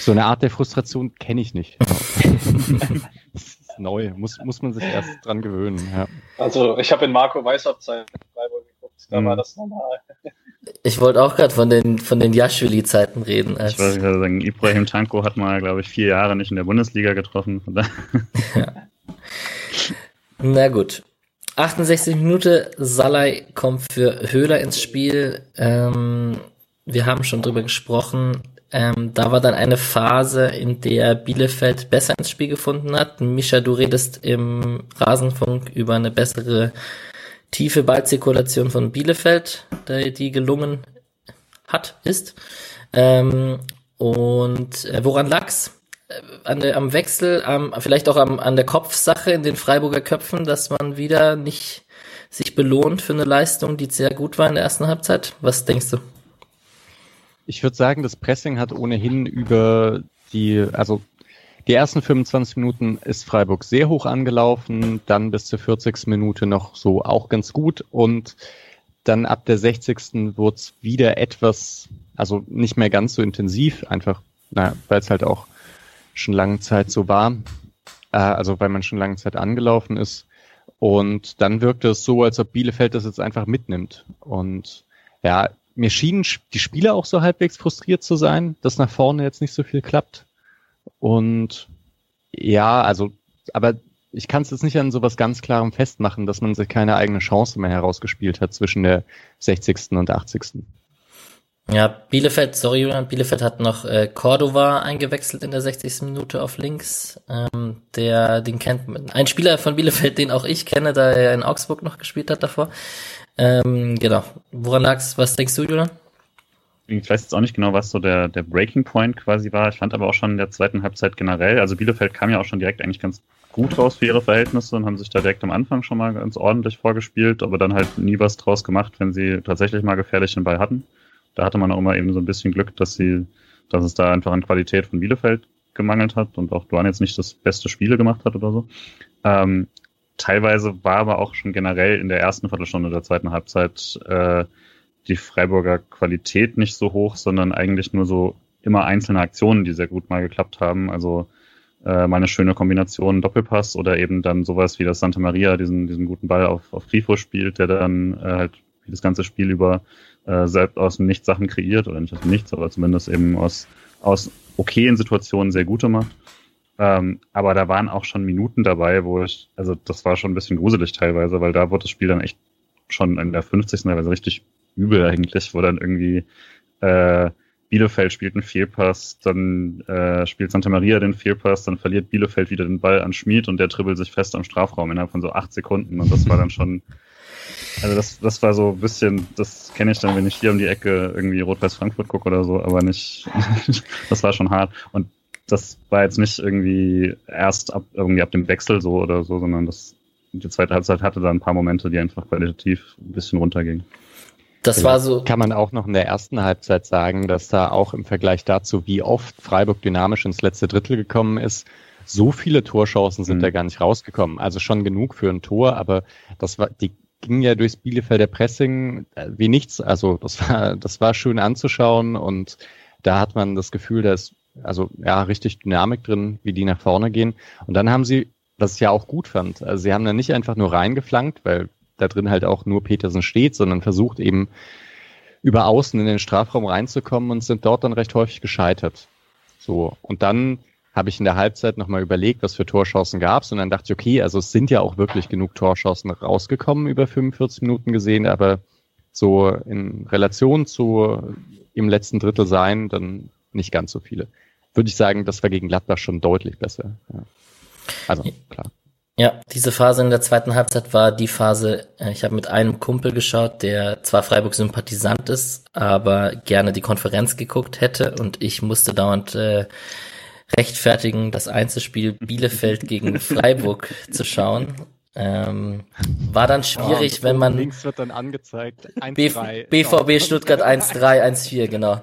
So eine Art der Frustration kenne ich nicht. neu, muss, muss man sich erst dran gewöhnen. Ja. Also ich habe in Marco Weishaupt Zeit Freiburg da war mhm. das normal. Ich wollte auch gerade von den, von den Jaschwili-Zeiten reden. Als ich wollte gerade sagen, Ibrahim Tanko hat mal, glaube ich, vier Jahre nicht in der Bundesliga getroffen. ja. Na gut. 68 Minute, Salai kommt für Höhler ins Spiel. Ähm, wir haben schon drüber gesprochen. Ähm, da war dann eine Phase, in der Bielefeld besser ins Spiel gefunden hat. Mischa, du redest im Rasenfunk über eine bessere tiefe Ballzirkulation von Bielefeld, die gelungen hat, ist. Ähm, Und äh, woran lag's? An der, am Wechsel, am, vielleicht auch am, an der Kopfsache in den Freiburger Köpfen, dass man wieder nicht sich belohnt für eine Leistung, die sehr gut war in der ersten Halbzeit? Was denkst du? Ich würde sagen, das Pressing hat ohnehin über die, also die ersten 25 Minuten ist Freiburg sehr hoch angelaufen, dann bis zur 40. Minute noch so auch ganz gut und dann ab der 60. wurde es wieder etwas, also nicht mehr ganz so intensiv, einfach, naja, weil es halt auch schon lange Zeit so war, äh, also weil man schon lange Zeit angelaufen ist. Und dann wirkte es so, als ob Bielefeld das jetzt einfach mitnimmt. Und ja, mir schienen die Spieler auch so halbwegs frustriert zu sein, dass nach vorne jetzt nicht so viel klappt. Und ja, also, aber ich kann es jetzt nicht an sowas ganz klarem festmachen, dass man sich keine eigene Chance mehr herausgespielt hat zwischen der 60. und 80. Ja, Bielefeld, sorry Julian, Bielefeld hat noch äh, Cordova eingewechselt in der 60. Minute auf links. Ähm, der, den kennt ein Spieler von Bielefeld, den auch ich kenne, da er in Augsburg noch gespielt hat davor. Ähm, genau. Woran lag's? Was denkst du, Julian? Ich weiß jetzt auch nicht genau, was so der, der Breaking Point quasi war. Ich fand aber auch schon in der zweiten Halbzeit generell, also Bielefeld kam ja auch schon direkt eigentlich ganz gut raus für ihre Verhältnisse und haben sich da direkt am Anfang schon mal ganz ordentlich vorgespielt, aber dann halt nie was draus gemacht, wenn sie tatsächlich mal gefährlich den Ball hatten. Da hatte man auch immer eben so ein bisschen Glück, dass sie, dass es da einfach an Qualität von Bielefeld gemangelt hat und auch Duan jetzt nicht das beste Spiele gemacht hat oder so. Ähm, teilweise war aber auch schon generell in der ersten Viertelstunde der zweiten Halbzeit äh, die Freiburger Qualität nicht so hoch, sondern eigentlich nur so immer einzelne Aktionen, die sehr gut mal geklappt haben. Also äh, meine schöne Kombination Doppelpass oder eben dann sowas wie das Santa Maria diesen, diesen guten Ball auf, auf Grifo spielt, der dann äh, halt das ganze Spiel über äh, selbst aus dem Nichts Sachen kreiert, oder nicht aus dem Nichts, aber zumindest eben aus, aus okayen Situationen sehr gute macht. Ähm, aber da waren auch schon Minuten dabei, wo ich, also das war schon ein bisschen gruselig teilweise, weil da wurde das Spiel dann echt schon in der 50. teilweise richtig übel eigentlich, wo dann irgendwie äh, Bielefeld spielt einen Fehlpass, dann äh, spielt Santa Maria den Fehlpass, dann verliert Bielefeld wieder den Ball an Schmid und der dribbelt sich fest am Strafraum innerhalb von so acht Sekunden und das war dann schon also das, das war so ein bisschen, das kenne ich dann, wenn ich hier um die Ecke irgendwie Rot-Weiß Frankfurt gucke oder so, aber nicht, das war schon hart. Und das war jetzt nicht irgendwie erst ab, irgendwie ab dem Wechsel so oder so, sondern das, die zweite Halbzeit hatte da ein paar Momente, die einfach qualitativ ein bisschen runtergingen. Das war so. Kann man auch noch in der ersten Halbzeit sagen, dass da auch im Vergleich dazu, wie oft Freiburg dynamisch ins letzte Drittel gekommen ist, so viele Torchancen sind mhm. da gar nicht rausgekommen. Also schon genug für ein Tor, aber das war die ging ja durchs Bielefelder Pressing äh, wie nichts. Also das war, das war schön anzuschauen und da hat man das Gefühl, da ist also ja richtig Dynamik drin, wie die nach vorne gehen. Und dann haben sie, was ich ja auch gut fand, also sie haben dann nicht einfach nur reingeflankt, weil da drin halt auch nur Petersen steht, sondern versucht eben über außen in den Strafraum reinzukommen und sind dort dann recht häufig gescheitert. So. Und dann habe ich in der Halbzeit nochmal überlegt, was für Torchancen gab es und dann dachte ich, okay, also es sind ja auch wirklich genug Torchancen rausgekommen über 45 Minuten gesehen, aber so in Relation zu im letzten Drittel sein, dann nicht ganz so viele. Würde ich sagen, das war gegen Gladbach schon deutlich besser. Ja. Also, klar. Ja, diese Phase in der zweiten Halbzeit war die Phase, äh, ich habe mit einem Kumpel geschaut, der zwar Freiburg-Sympathisant ist, aber gerne die Konferenz geguckt hätte und ich musste dauernd äh, rechtfertigen, das Einzelspiel Bielefeld gegen Freiburg zu schauen. Ähm, war dann schwierig, oh, wenn man links wird dann angezeigt 1, BVB Stuttgart 1-3, 1-4, genau.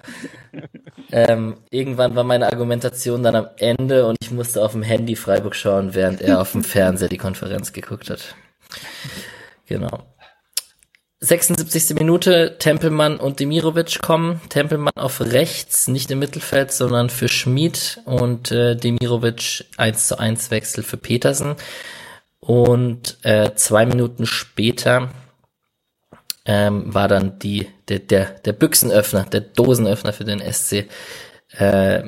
ähm, irgendwann war meine Argumentation dann am Ende und ich musste auf dem Handy Freiburg schauen, während er auf dem Fernseher die Konferenz geguckt hat. Genau. 76. Minute, Tempelmann und Demirovic kommen. Tempelmann auf rechts, nicht im Mittelfeld, sondern für Schmid und äh, Demirovic 1 zu 1 Wechsel für Petersen. Und äh, zwei Minuten später ähm, war dann die, der, der, der Büchsenöffner, der Dosenöffner für den SC. Äh,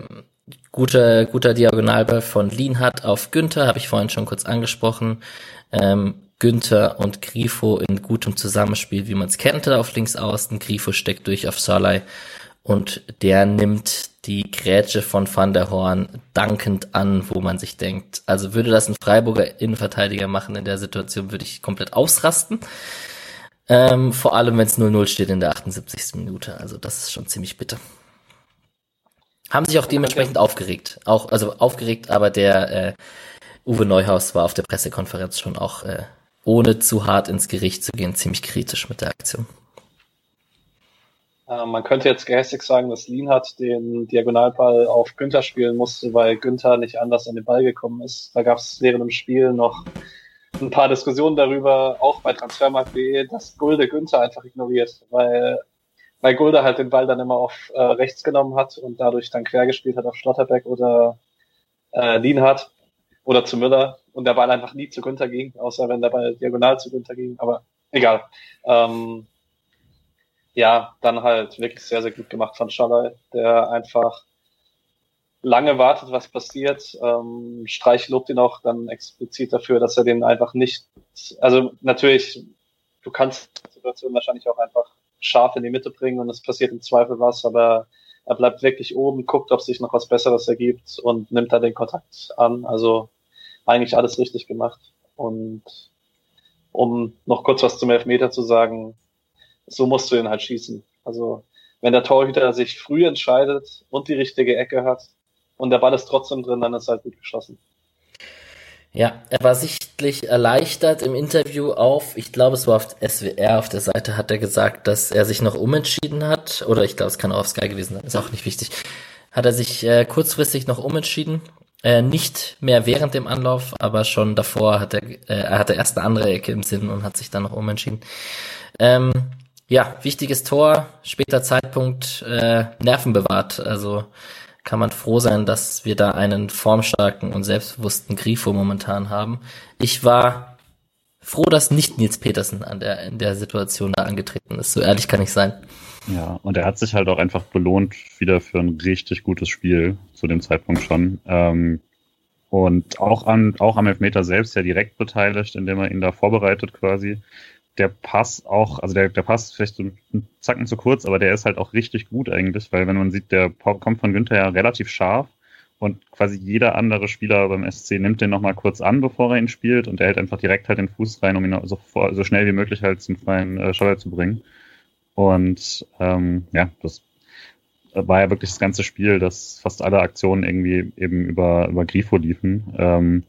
guter, guter Diagonalball von Lienhardt auf Günther, habe ich vorhin schon kurz angesprochen. Ähm, Günther und Grifo in gutem Zusammenspiel, wie man es kennt, auf links außen. Grifo steckt durch auf Salai und der nimmt die Grätsche von Van der Horn dankend an, wo man sich denkt, also würde das ein Freiburger Innenverteidiger machen in der Situation, würde ich komplett ausrasten. Ähm, vor allem, wenn es 0-0 steht in der 78. Minute. Also das ist schon ziemlich bitter. Haben sich auch dementsprechend aufgeregt. Auch, also aufgeregt, aber der äh, Uwe Neuhaus war auf der Pressekonferenz schon auch, äh, ohne zu hart ins Gericht zu gehen, ziemlich kritisch mit der Aktion. Äh, man könnte jetzt gehässig sagen, dass Lienhardt den Diagonalball auf Günther spielen musste, weil Günther nicht anders an den Ball gekommen ist. Da gab es während dem Spiel noch ein paar Diskussionen darüber, auch bei Transfermarkt.de, dass Gulde Günther einfach ignoriert, weil, weil Gulde halt den Ball dann immer auf äh, rechts genommen hat und dadurch dann quer gespielt hat auf Schlotterbeck oder äh, Lienhardt oder zu Müller und der Ball einfach nie zu Günther ging, außer wenn der Ball diagonal zu Günther ging, aber egal. Ähm, ja, dann halt wirklich sehr, sehr gut gemacht von Schaller, der einfach lange wartet, was passiert. Ähm, Streich lobt ihn auch dann explizit dafür, dass er den einfach nicht, also natürlich, du kannst die Situation wahrscheinlich auch einfach scharf in die Mitte bringen und es passiert im Zweifel was, aber er bleibt wirklich oben, guckt, ob sich noch was Besseres ergibt und nimmt da den Kontakt an. Also eigentlich alles richtig gemacht. Und um noch kurz was zum Elfmeter zu sagen, so musst du ihn halt schießen. Also wenn der Torhüter sich früh entscheidet und die richtige Ecke hat, und der Ball ist trotzdem drin, dann ist er halt gut geschossen. Ja, er war sichtlich erleichtert im Interview auf, ich glaube, es war auf SWR auf der Seite, hat er gesagt, dass er sich noch umentschieden hat, oder ich glaube, es kann auch auf Sky gewesen sein, ist auch nicht wichtig. Hat er sich äh, kurzfristig noch umentschieden, äh, nicht mehr während dem Anlauf, aber schon davor hat er, äh, er hatte erst eine andere Ecke im Sinn und hat sich dann noch umentschieden. Ähm, ja, wichtiges Tor, später Zeitpunkt, äh, Nerven bewahrt, also kann man froh sein, dass wir da einen formstarken und selbstbewussten Grifo momentan haben. Ich war froh, dass nicht Nils Petersen an der, in der Situation da angetreten ist. So ehrlich kann ich sein. Ja, und er hat sich halt auch einfach belohnt wieder für ein richtig gutes Spiel zu dem Zeitpunkt schon. Ähm, und auch an, auch am Elfmeter selbst ja direkt beteiligt, indem er ihn da vorbereitet quasi der Pass auch, also der, der Pass vielleicht so einen Zacken zu kurz, aber der ist halt auch richtig gut eigentlich, weil wenn man sieht, der kommt von Günther ja relativ scharf und quasi jeder andere Spieler beim SC nimmt den nochmal kurz an, bevor er ihn spielt und er hält einfach direkt halt den Fuß rein, um ihn so, so schnell wie möglich halt zum freien äh, Scholler zu bringen. Und ähm, ja, das war ja wirklich das ganze Spiel, dass fast alle Aktionen irgendwie eben über, über Grifo liefen. Ähm,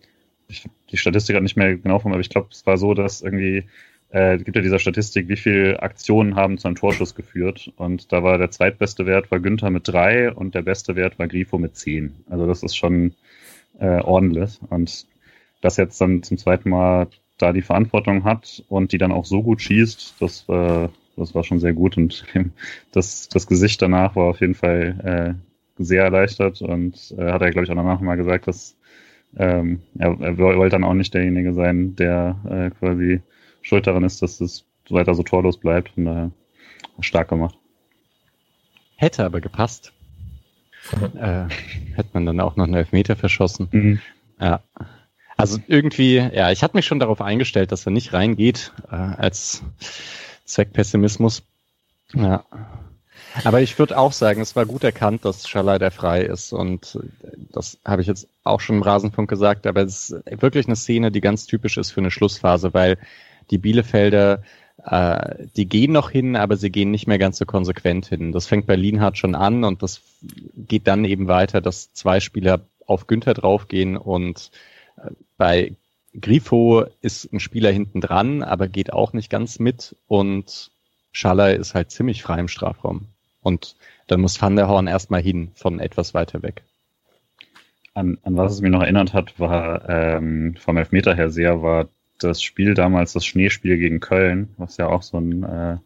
ich die Statistik hat nicht mehr genau vom, aber ich glaube, es war so, dass irgendwie äh, gibt ja dieser Statistik, wie viele Aktionen haben zu einem Torschuss geführt. Und da war der zweitbeste Wert war Günther mit drei und der beste Wert war Grifo mit zehn. Also das ist schon äh, ordentlich. Und das jetzt dann zum zweiten Mal da die Verantwortung hat und die dann auch so gut schießt, das, äh, das war schon sehr gut. Und das, das Gesicht danach war auf jeden Fall äh, sehr erleichtert und äh, hat er, glaube ich, auch danach mal gesagt, dass ähm, er, er wollte dann auch nicht derjenige sein, der äh, quasi schuld daran ist, dass es weiter so torlos bleibt. Von daher stark gemacht. Hätte aber gepasst. äh, hätte man dann auch noch einen Elfmeter verschossen. Mhm. Ja. Also irgendwie, ja, ich hatte mich schon darauf eingestellt, dass er nicht reingeht äh, als Zweckpessimismus. Ja. Aber ich würde auch sagen, es war gut erkannt, dass Schalai der frei ist. Und das habe ich jetzt auch schon im Rasenfunk gesagt, aber es ist wirklich eine Szene, die ganz typisch ist für eine Schlussphase, weil die Bielefelder, äh, die gehen noch hin, aber sie gehen nicht mehr ganz so konsequent hin. Das fängt bei Lienhardt schon an und das geht dann eben weiter, dass zwei Spieler auf Günther draufgehen und äh, bei Grifo ist ein Spieler hinten dran, aber geht auch nicht ganz mit und Schaller ist halt ziemlich frei im Strafraum. Und dann muss Van der Horn erstmal hin von etwas weiter weg. An, an was es mich noch erinnert hat, war ähm, vom Elfmeter her sehr, war das Spiel damals, das Schneespiel gegen Köln, was ja auch so ein äh,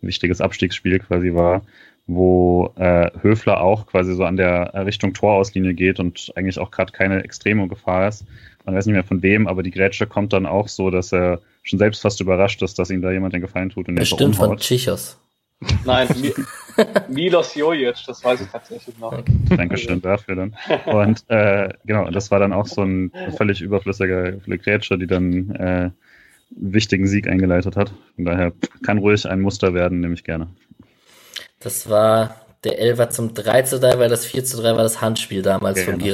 wichtiges Abstiegsspiel quasi war, wo äh, Höfler auch quasi so an der Richtung Torauslinie geht und eigentlich auch gerade keine extreme Gefahr ist. Man weiß nicht mehr von wem, aber die Grätsche kommt dann auch so, dass er schon selbst fast überrascht ist, dass ihm da jemand den Gefallen tut. Und Bestimmt von Chichos. Nein, Milos Jojic, das weiß ich tatsächlich noch. Dankeschön dafür dann. Und äh, genau, das war dann auch so ein völlig überflüssiger Grätsche, die dann äh, einen wichtigen Sieg eingeleitet hat. Von daher kann ruhig ein Muster werden, nehme ich gerne. Das war der Elfer zum 3 zu 3, weil das 4 zu 3 war das Handspiel damals okay, von genau.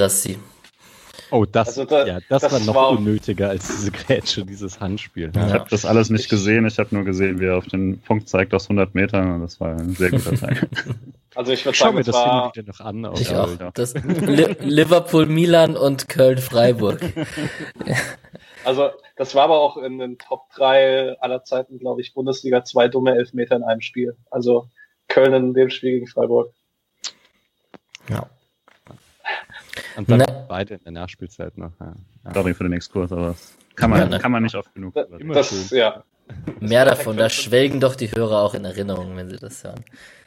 Oh, das, also da, ja, das, das war noch war unnötiger als diese Grätsche, dieses Handspiel. Ja. Ich habe das alles nicht gesehen. Ich habe nur gesehen, wie er auf den Punkt zeigt aus 100 Metern. Und das war ein sehr guter Tag. Also ich würde sagen, mir das war... wieder noch an. Ich auch. Ja. Das Liverpool, Milan und Köln, Freiburg. Also das war aber auch in den Top 3 aller Zeiten, glaube ich, Bundesliga zwei dumme Elfmeter in einem Spiel. Also Köln in dem Spiel gegen Freiburg. Ja. Und dann ne. beide in der Nachspielzeit noch. Ja. Sorry für den Exkurs, aber das kann man, ja, ne. kann man nicht oft genug. Das, das ja. Mehr davon, da schwelgen doch die Hörer auch in Erinnerung, wenn sie das hören.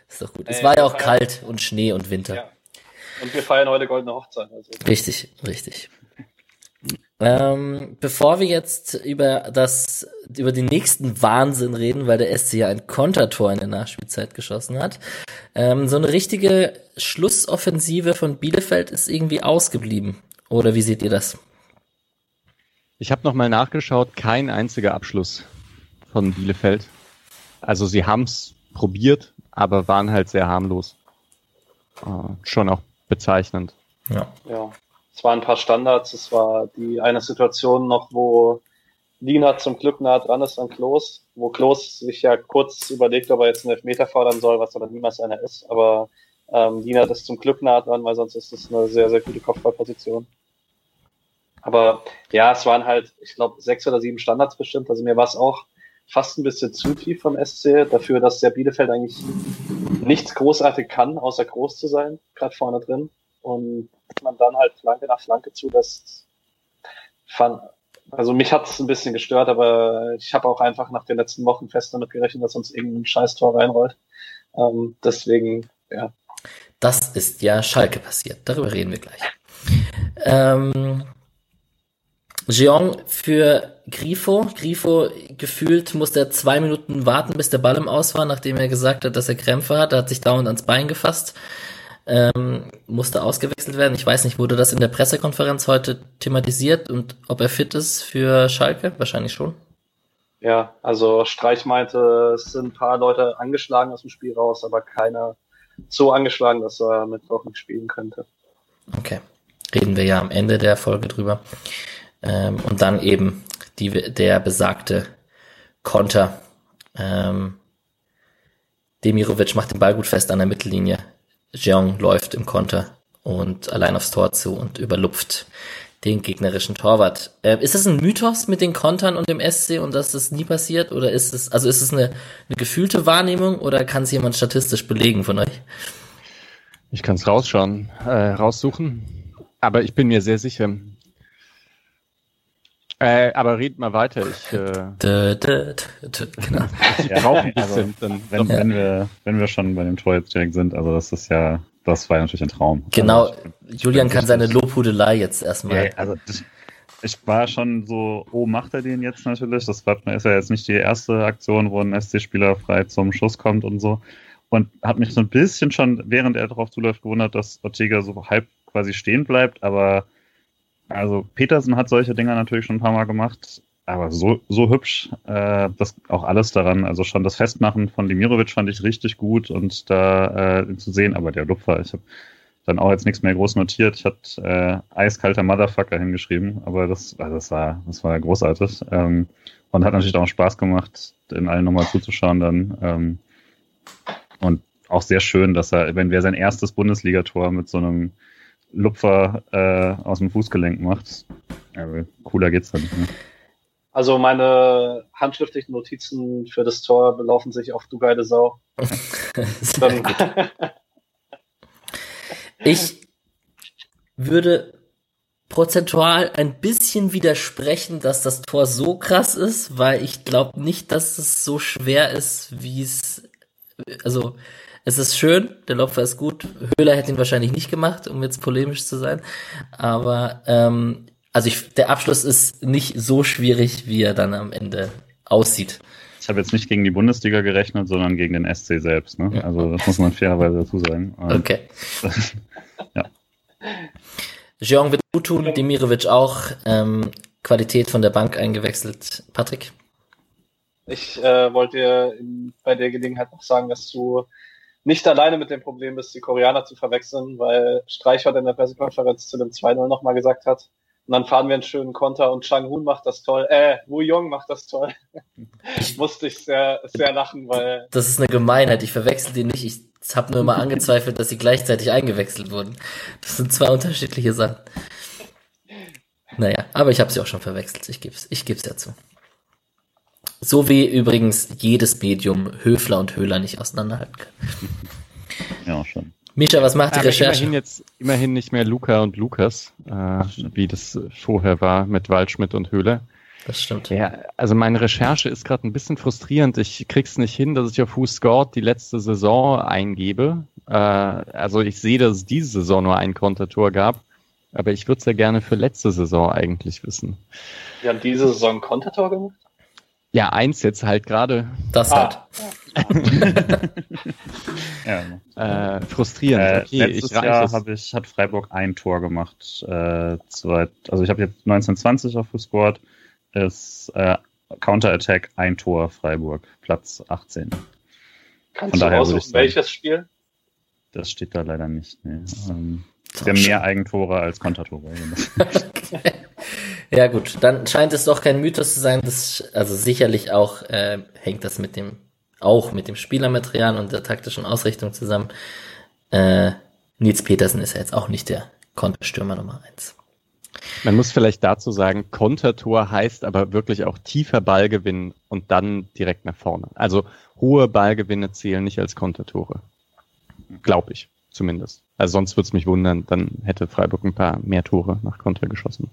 Ist doch gut. Ey, es war ja auch kalt und Schnee und Winter. Ja. Und wir feiern heute goldene Hochzeit. Also. Richtig, richtig. Ähm, bevor wir jetzt über das, über den nächsten Wahnsinn reden, weil der SC ja ein Kontertor in der Nachspielzeit geschossen hat, ähm, so eine richtige Schlussoffensive von Bielefeld ist irgendwie ausgeblieben. Oder wie seht ihr das? Ich habe nochmal nachgeschaut, kein einziger Abschluss von Bielefeld. Also sie haben es probiert, aber waren halt sehr harmlos. Äh, schon auch bezeichnend. Ja. ja. Es waren ein paar Standards. Es war die eine Situation noch, wo Lina zum Glück nah dran ist an Klos, wo Klos sich ja kurz überlegt, ob er jetzt einen Elfmeter fordern soll, was aber niemals einer ist. Aber ähm, Lina ist zum Glück nah dran, weil sonst ist es eine sehr, sehr gute Kopfballposition. Aber ja, es waren halt, ich glaube, sechs oder sieben Standards bestimmt. Also mir war es auch fast ein bisschen zu tief vom SC, dafür, dass der Bielefeld eigentlich nichts großartig kann, außer groß zu sein, gerade vorne drin. Und man dann halt Flanke nach Flanke zulässt, fand, also mich hat es ein bisschen gestört, aber ich habe auch einfach nach den letzten Wochen fest damit gerechnet, dass uns irgendein Scheiß-Tor reinrollt. Ähm, deswegen, ja. Das ist ja Schalke passiert. Darüber reden wir gleich. Ähm, Jeong für Grifo. Grifo gefühlt musste er zwei Minuten warten, bis der Ball im Aus war, nachdem er gesagt hat, dass er Krämpfe hat. Er hat sich dauernd ans Bein gefasst ähm, musste ausgewechselt werden. Ich weiß nicht, wurde das in der Pressekonferenz heute thematisiert und ob er fit ist für Schalke? Wahrscheinlich schon. Ja, also Streich meinte, es sind ein paar Leute angeschlagen aus dem Spiel raus, aber keiner so angeschlagen, dass er Mittwoch nicht spielen könnte. Okay. Reden wir ja am Ende der Folge drüber. Ähm, und dann eben die, der besagte Konter. Ähm, Demirovic macht den Ball gut fest an der Mittellinie. Jeong läuft im Konter und allein aufs Tor zu und überlupft den gegnerischen Torwart. Äh, ist es ein Mythos mit den Kontern und dem SC und dass das nie passiert? Oder ist es, also ist es eine, eine gefühlte Wahrnehmung oder kann es jemand statistisch belegen von euch? Ich kann es rausschauen, äh, raussuchen. Aber ich bin mir sehr sicher. Äh, aber red mal weiter. Ich, äh, dö, dö, dö, genau. ich brauche ein bisschen. Also, wenn, ja. wenn, wir, wenn wir schon bei dem Tor jetzt direkt sind, also das ist ja, das war ja natürlich ein Traum. Genau, also ich, Julian kann seine Lobhudelei jetzt erstmal. Ja, also das, ich war schon so, oh, macht er den jetzt natürlich? Das war, ist ja jetzt nicht die erste Aktion, wo ein SC-Spieler frei zum Schuss kommt und so. Und hat mich so ein bisschen schon, während er darauf zuläuft, gewundert, dass Ortega so halb quasi stehen bleibt, aber also Petersen hat solche Dinger natürlich schon ein paar Mal gemacht, aber so, so hübsch, äh, das auch alles daran, also schon das Festmachen von Dimirovic fand ich richtig gut und da äh, zu sehen, aber der Lupfer, ich habe dann auch jetzt nichts mehr groß notiert. Ich hatte äh, eiskalter Motherfucker hingeschrieben, aber das, also das war, das war großartig. Ähm, und hat natürlich auch Spaß gemacht, den allen nochmal zuzuschauen dann. Ähm, und auch sehr schön, dass er, wenn wer sein erstes Bundesligator mit so einem Lupfer äh, aus dem Fußgelenk macht. Ja, cooler geht's dann nicht. Ne? Also meine handschriftlichen Notizen für das Tor belaufen sich auf du geile Sau. ich würde prozentual ein bisschen widersprechen, dass das Tor so krass ist, weil ich glaube nicht, dass es so schwer ist, wie es also es ist schön, der Lopfer ist gut. Höhler hätte ihn wahrscheinlich nicht gemacht, um jetzt polemisch zu sein. Aber ähm, also ich, der Abschluss ist nicht so schwierig, wie er dann am Ende aussieht. Ich habe jetzt nicht gegen die Bundesliga gerechnet, sondern gegen den SC selbst. Ne? Ja. Also das muss man fairerweise dazu sagen. Okay. ja. Jean wird gut tun, Demirovic auch. Ähm, Qualität von der Bank eingewechselt. Patrick? Ich äh, wollte bei der Gelegenheit noch sagen, dass du nicht alleine mit dem Problem bist, die Koreaner zu verwechseln, weil Streich heute in der Pressekonferenz zu dem 2-0 nochmal gesagt hat, Und dann fahren wir einen schönen Konter und Chang Hun macht das toll. Äh, Wu Yong macht das toll. Musste ich sehr, sehr lachen, weil. Das ist eine Gemeinheit. Ich verwechsel die nicht. Ich habe nur mal angezweifelt, dass sie gleichzeitig eingewechselt wurden. Das sind zwei unterschiedliche Sachen. Naja, aber ich habe sie auch schon verwechselt. Ich geb's, ich geb's ja zu. So wie übrigens jedes Medium Höfler und Höhler nicht auseinanderhalten kann. Ja, schon. Misha, was macht die Aber Recherche? Immerhin jetzt immerhin nicht mehr Luca und Lukas, äh, wie das vorher war mit Waldschmidt und Höhler. Das stimmt. Ja, also meine Recherche ist gerade ein bisschen frustrierend. Ich krieg's nicht hin, dass ich auf Who Scored die letzte Saison eingebe. Äh, also ich sehe, dass es diese Saison nur ein Kontertor gab, aber ich würde es ja gerne für letzte Saison eigentlich wissen. Wir haben diese Saison Kontertor gemacht? Ja, eins jetzt halt gerade. Das ah. halt. ja. äh, frustrierend. Äh, okay, letztes ich Jahr hab ich, hat Freiburg ein Tor gemacht. Äh, zwei, also ich habe jetzt 1920 auf gescored. Ist äh, Counter-Attack ein Tor Freiburg, Platz 18. Kannst Von du daher aussuchen, welches Spiel? Das steht da leider nicht. Nee. Ähm, wir haben mehr Eigentore als Kontertore. okay. Ja gut, dann scheint es doch kein Mythos zu sein. Das, also sicherlich auch äh, hängt das mit dem auch mit dem Spielermaterial und der taktischen Ausrichtung zusammen. Äh, Nils Petersen ist ja jetzt auch nicht der Konterstürmer Nummer eins. Man muss vielleicht dazu sagen, Kontertor heißt aber wirklich auch tiefer Ballgewinn und dann direkt nach vorne. Also hohe Ballgewinne zählen nicht als Kontertore. Glaube ich, zumindest. Also sonst würde es mich wundern, dann hätte Freiburg ein paar mehr Tore nach Konter geschossen.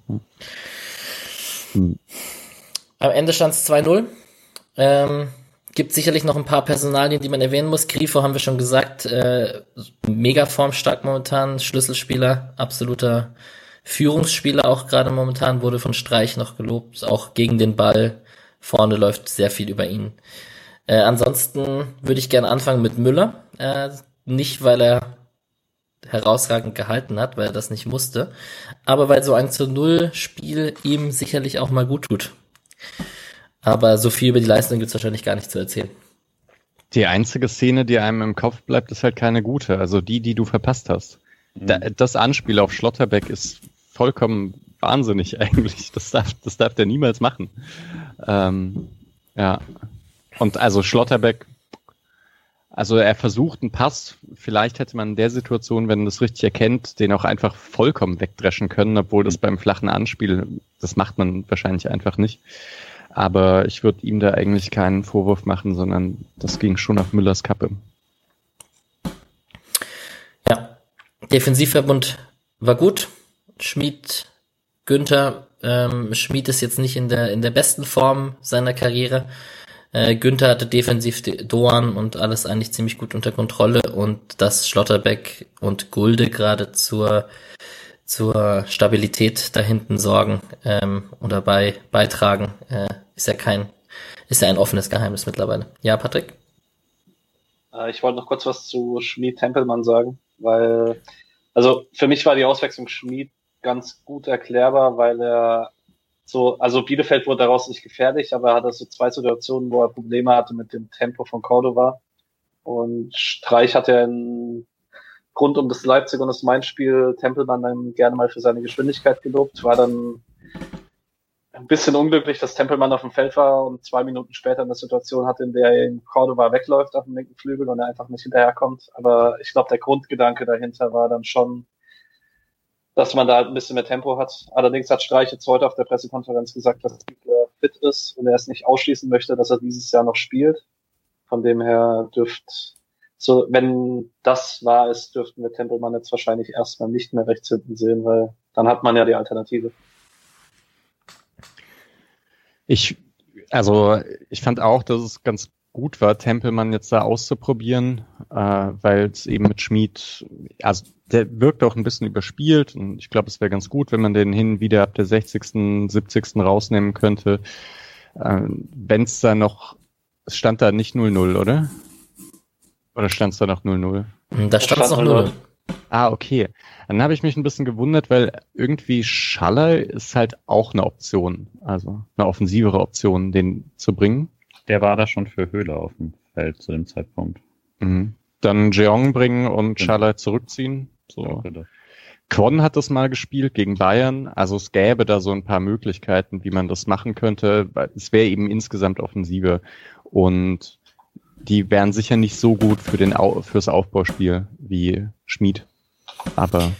Hm. Am Ende stand es 2-0. Ähm, gibt sicherlich noch ein paar Personalien, die man erwähnen muss. Grifo haben wir schon gesagt, äh, mega formstark momentan, Schlüsselspieler, absoluter Führungsspieler auch gerade momentan, wurde von Streich noch gelobt, auch gegen den Ball. Vorne läuft sehr viel über ihn. Äh, ansonsten würde ich gerne anfangen mit Müller. Äh, nicht, weil er herausragend gehalten hat, weil er das nicht musste, aber weil so ein zu Null Spiel ihm sicherlich auch mal gut tut. Aber so viel über die Leistung gibt's wahrscheinlich gar nicht zu erzählen. Die einzige Szene, die einem im Kopf bleibt, ist halt keine gute. Also die, die du verpasst hast. Mhm. das Anspiel auf Schlotterbeck ist vollkommen wahnsinnig eigentlich. Das darf, das darf der niemals machen. Ähm, ja. Und also Schlotterbeck also er versucht einen Pass, vielleicht hätte man in der Situation, wenn man das richtig erkennt, den auch einfach vollkommen wegdreschen können, obwohl das beim flachen Anspiel, das macht man wahrscheinlich einfach nicht. Aber ich würde ihm da eigentlich keinen Vorwurf machen, sondern das ging schon auf Müllers Kappe. Ja, Defensivverbund war gut. Schmied, Günther, ähm, Schmied ist jetzt nicht in der, in der besten Form seiner Karriere. Äh, Günther hatte defensiv Doan und alles eigentlich ziemlich gut unter Kontrolle und dass Schlotterbeck und Gulde gerade zur zur Stabilität da hinten sorgen ähm, oder bei beitragen, äh, ist ja kein, ist ja ein offenes Geheimnis mittlerweile. Ja, Patrick? Äh, ich wollte noch kurz was zu Schmied Tempelmann sagen, weil, also für mich war die Auswechslung Schmied ganz gut erklärbar, weil er so, also Bielefeld wurde daraus nicht gefährlich, aber er hatte so zwei Situationen, wo er Probleme hatte mit dem Tempo von Cordova. Und Streich hat ja in, rund um das Leipzig und das Mainz-Spiel Tempelmann dann gerne mal für seine Geschwindigkeit gelobt, war dann ein bisschen unglücklich, dass Tempelmann auf dem Feld war und zwei Minuten später eine Situation hatte, in der er in Cordova wegläuft auf dem linken Flügel und er einfach nicht hinterherkommt. Aber ich glaube, der Grundgedanke dahinter war dann schon, dass man da halt ein bisschen mehr Tempo hat. Allerdings hat Streich jetzt heute auf der Pressekonferenz gesagt, dass er fit ist und er es nicht ausschließen möchte, dass er dieses Jahr noch spielt. Von dem her dürft, so, wenn das wahr ist, dürften wir Tempelmann jetzt wahrscheinlich erstmal nicht mehr rechts hinten sehen, weil dann hat man ja die Alternative. Ich, also, ich fand auch, dass es ganz gut war, Tempelmann jetzt da auszuprobieren, äh, weil es eben mit Schmied, also der wirkt auch ein bisschen überspielt und ich glaube, es wäre ganz gut, wenn man den hin wieder ab der 60., 70. rausnehmen könnte. Äh, wenn es da noch, es stand da nicht 0-0, oder? Oder stand es da noch 0-0? Da stand es noch 0-0. Ah, okay. Dann habe ich mich ein bisschen gewundert, weil irgendwie Schaller ist halt auch eine Option, also eine offensivere Option, den zu bringen. Der war da schon für Höhler auf dem Feld zu dem Zeitpunkt. Mhm. Dann Jeong bringen und. Schaller zurückziehen. So. Quon hat das mal gespielt gegen Bayern. Also es gäbe da so ein paar Möglichkeiten, wie man das machen könnte. Es wäre eben insgesamt offensiver. Und die wären sicher nicht so gut für den Au fürs Aufbauspiel wie Schmid. Aber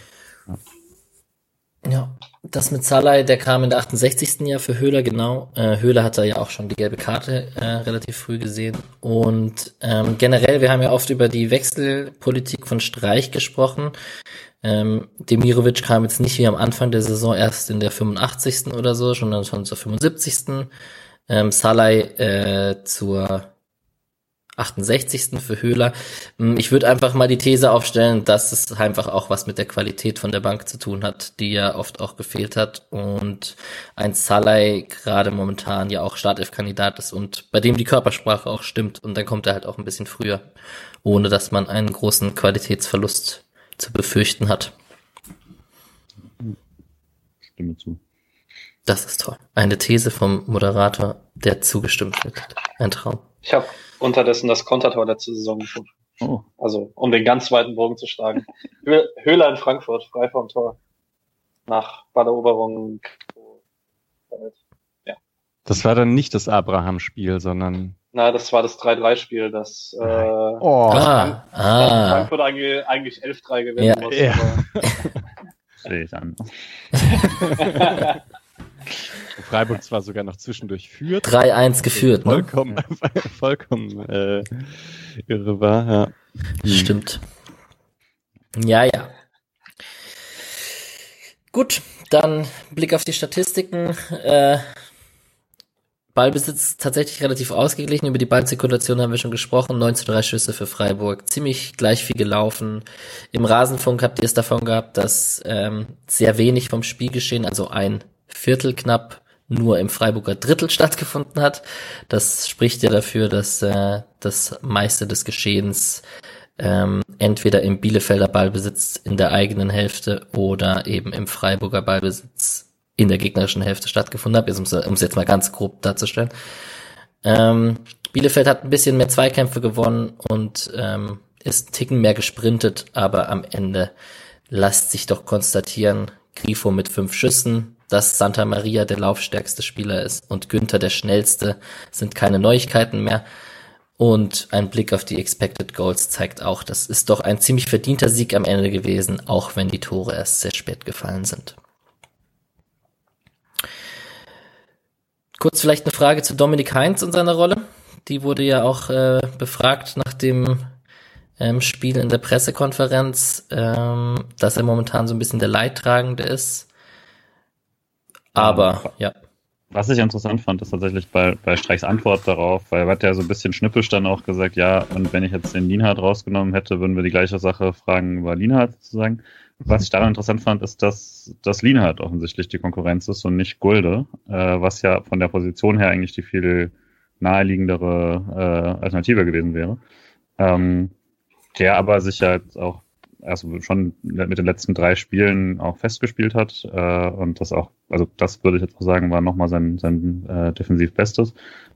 ja. ja. Das mit Salai, der kam in der 68. Jahr für Höhler, genau. Äh, Höhler hat da ja auch schon die gelbe Karte äh, relativ früh gesehen. Und ähm, generell, wir haben ja oft über die Wechselpolitik von Streich gesprochen. Ähm, Demirovic kam jetzt nicht wie am Anfang der Saison erst in der 85. oder so, sondern schon zur 75. Ähm, Salai äh, zur 68. für Höhler. Hm, ich würde einfach mal die These aufstellen, dass es einfach auch was mit der Qualität von der Bank zu tun hat, die ja oft auch gefehlt hat und ein Salai gerade momentan ja auch Startelf-Kandidat ist und bei dem die Körpersprache auch stimmt und dann kommt er halt auch ein bisschen früher, ohne dass man einen großen Qualitätsverlust zu befürchten hat. Stimme zu. Das ist toll. Eine These vom Moderator, der zugestimmt wird. Ein Traum. Ich habe unterdessen das Kontertor letzte Saison gefunden. Oh. Also, um den ganz weiten Bogen zu schlagen. Höhler in Frankfurt, frei vom Tor. Nach Balleroberung. Ja. Das war dann nicht das Abraham-Spiel, sondern. Na, das war das 3-3-Spiel, das, äh, oh. ah, ah. Frankfurt eigentlich, eigentlich 11-3 gewinnen ja. muss. Ja. Sehe ich an. Freiburg zwar sogar noch zwischendurch führt. 3-1 geführt, ne? Vollkommen, vollkommen äh, irre war, ja. Hm. Stimmt. Ja, ja. Gut, dann Blick auf die Statistiken. Äh, Ballbesitz tatsächlich relativ ausgeglichen. Über die Ballzirkulation haben wir schon gesprochen. 9 zu 3 Schüsse für Freiburg. Ziemlich gleich viel gelaufen. Im Rasenfunk habt ihr es davon gehabt, dass ähm, sehr wenig vom Spielgeschehen, also ein Viertel knapp, nur im Freiburger Drittel stattgefunden hat. Das spricht ja dafür, dass äh, das meiste des Geschehens ähm, entweder im Bielefelder Ballbesitz in der eigenen Hälfte oder eben im Freiburger Ballbesitz in der gegnerischen Hälfte stattgefunden hat, um es jetzt mal ganz grob darzustellen. Ähm, Bielefeld hat ein bisschen mehr Zweikämpfe gewonnen und ähm, ist einen Ticken mehr gesprintet, aber am Ende lässt sich doch konstatieren, Grifo mit fünf Schüssen, dass Santa Maria der laufstärkste Spieler ist und Günther der schnellste, sind keine Neuigkeiten mehr. Und ein Blick auf die Expected Goals zeigt auch, das ist doch ein ziemlich verdienter Sieg am Ende gewesen, auch wenn die Tore erst sehr spät gefallen sind. Kurz vielleicht eine Frage zu Dominik Heinz und seiner Rolle. Die wurde ja auch äh, befragt nach dem ähm, Spiel in der Pressekonferenz, ähm, dass er momentan so ein bisschen der Leidtragende ist. Aber, ja. Was ich interessant fand, ist tatsächlich bei, bei Streichs Antwort darauf, weil er hat ja so ein bisschen schnippisch dann auch gesagt, ja, und wenn ich jetzt den Lienhardt rausgenommen hätte, würden wir die gleiche Sache fragen über Lienhardt sozusagen. Was ich daran interessant fand, ist, dass, dass Lienhardt offensichtlich die Konkurrenz ist und nicht Gulde, äh, was ja von der Position her eigentlich die viel naheliegendere äh, Alternative gewesen wäre. Ähm, der aber sich ja jetzt auch also schon mit den letzten drei Spielen auch festgespielt hat äh, und das auch, also das würde ich jetzt auch sagen, war nochmal sein, sein äh, defensiv Bestes.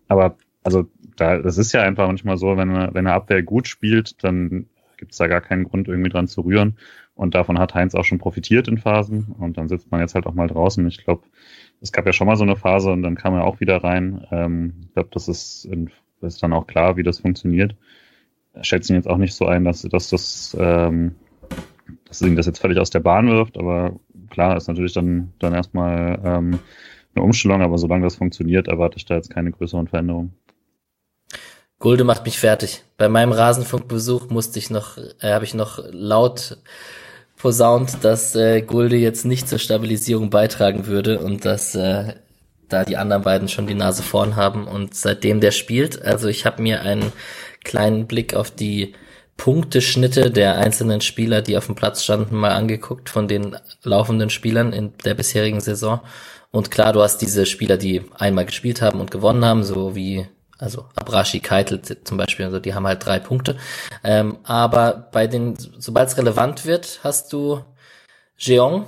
Aber also da, das ist ja einfach manchmal so, wenn, wenn eine Abwehr gut spielt, dann gibt es da gar keinen Grund, irgendwie dran zu rühren. Und davon hat Heinz auch schon profitiert in Phasen. Und dann sitzt man jetzt halt auch mal draußen. Ich glaube, es gab ja schon mal so eine Phase und dann kam er auch wieder rein. Ähm, ich glaube, das ist, ist dann auch klar, wie das funktioniert. Schätzen jetzt auch nicht so ein, dass, dass das ähm, dass ihn das jetzt völlig aus der Bahn wirft, aber klar ist natürlich dann, dann erstmal ähm, eine Umstellung, aber solange das funktioniert, erwarte ich da jetzt keine größeren Veränderungen. Gulde macht mich fertig. Bei meinem Rasenfunkbesuch musste ich noch, äh, habe ich noch laut posaunt, dass äh, Gulde jetzt nicht zur Stabilisierung beitragen würde und dass äh, da die anderen beiden schon die Nase vorn haben und seitdem der spielt, also ich habe mir einen kleinen Blick auf die Punkteschnitte der einzelnen Spieler, die auf dem Platz standen, mal angeguckt von den laufenden Spielern in der bisherigen Saison. Und klar, du hast diese Spieler, die einmal gespielt haben und gewonnen haben, so wie also Abrashi, Keitel zum Beispiel, also die haben halt drei Punkte. Ähm, aber bei den, sobald es relevant wird, hast du Jeong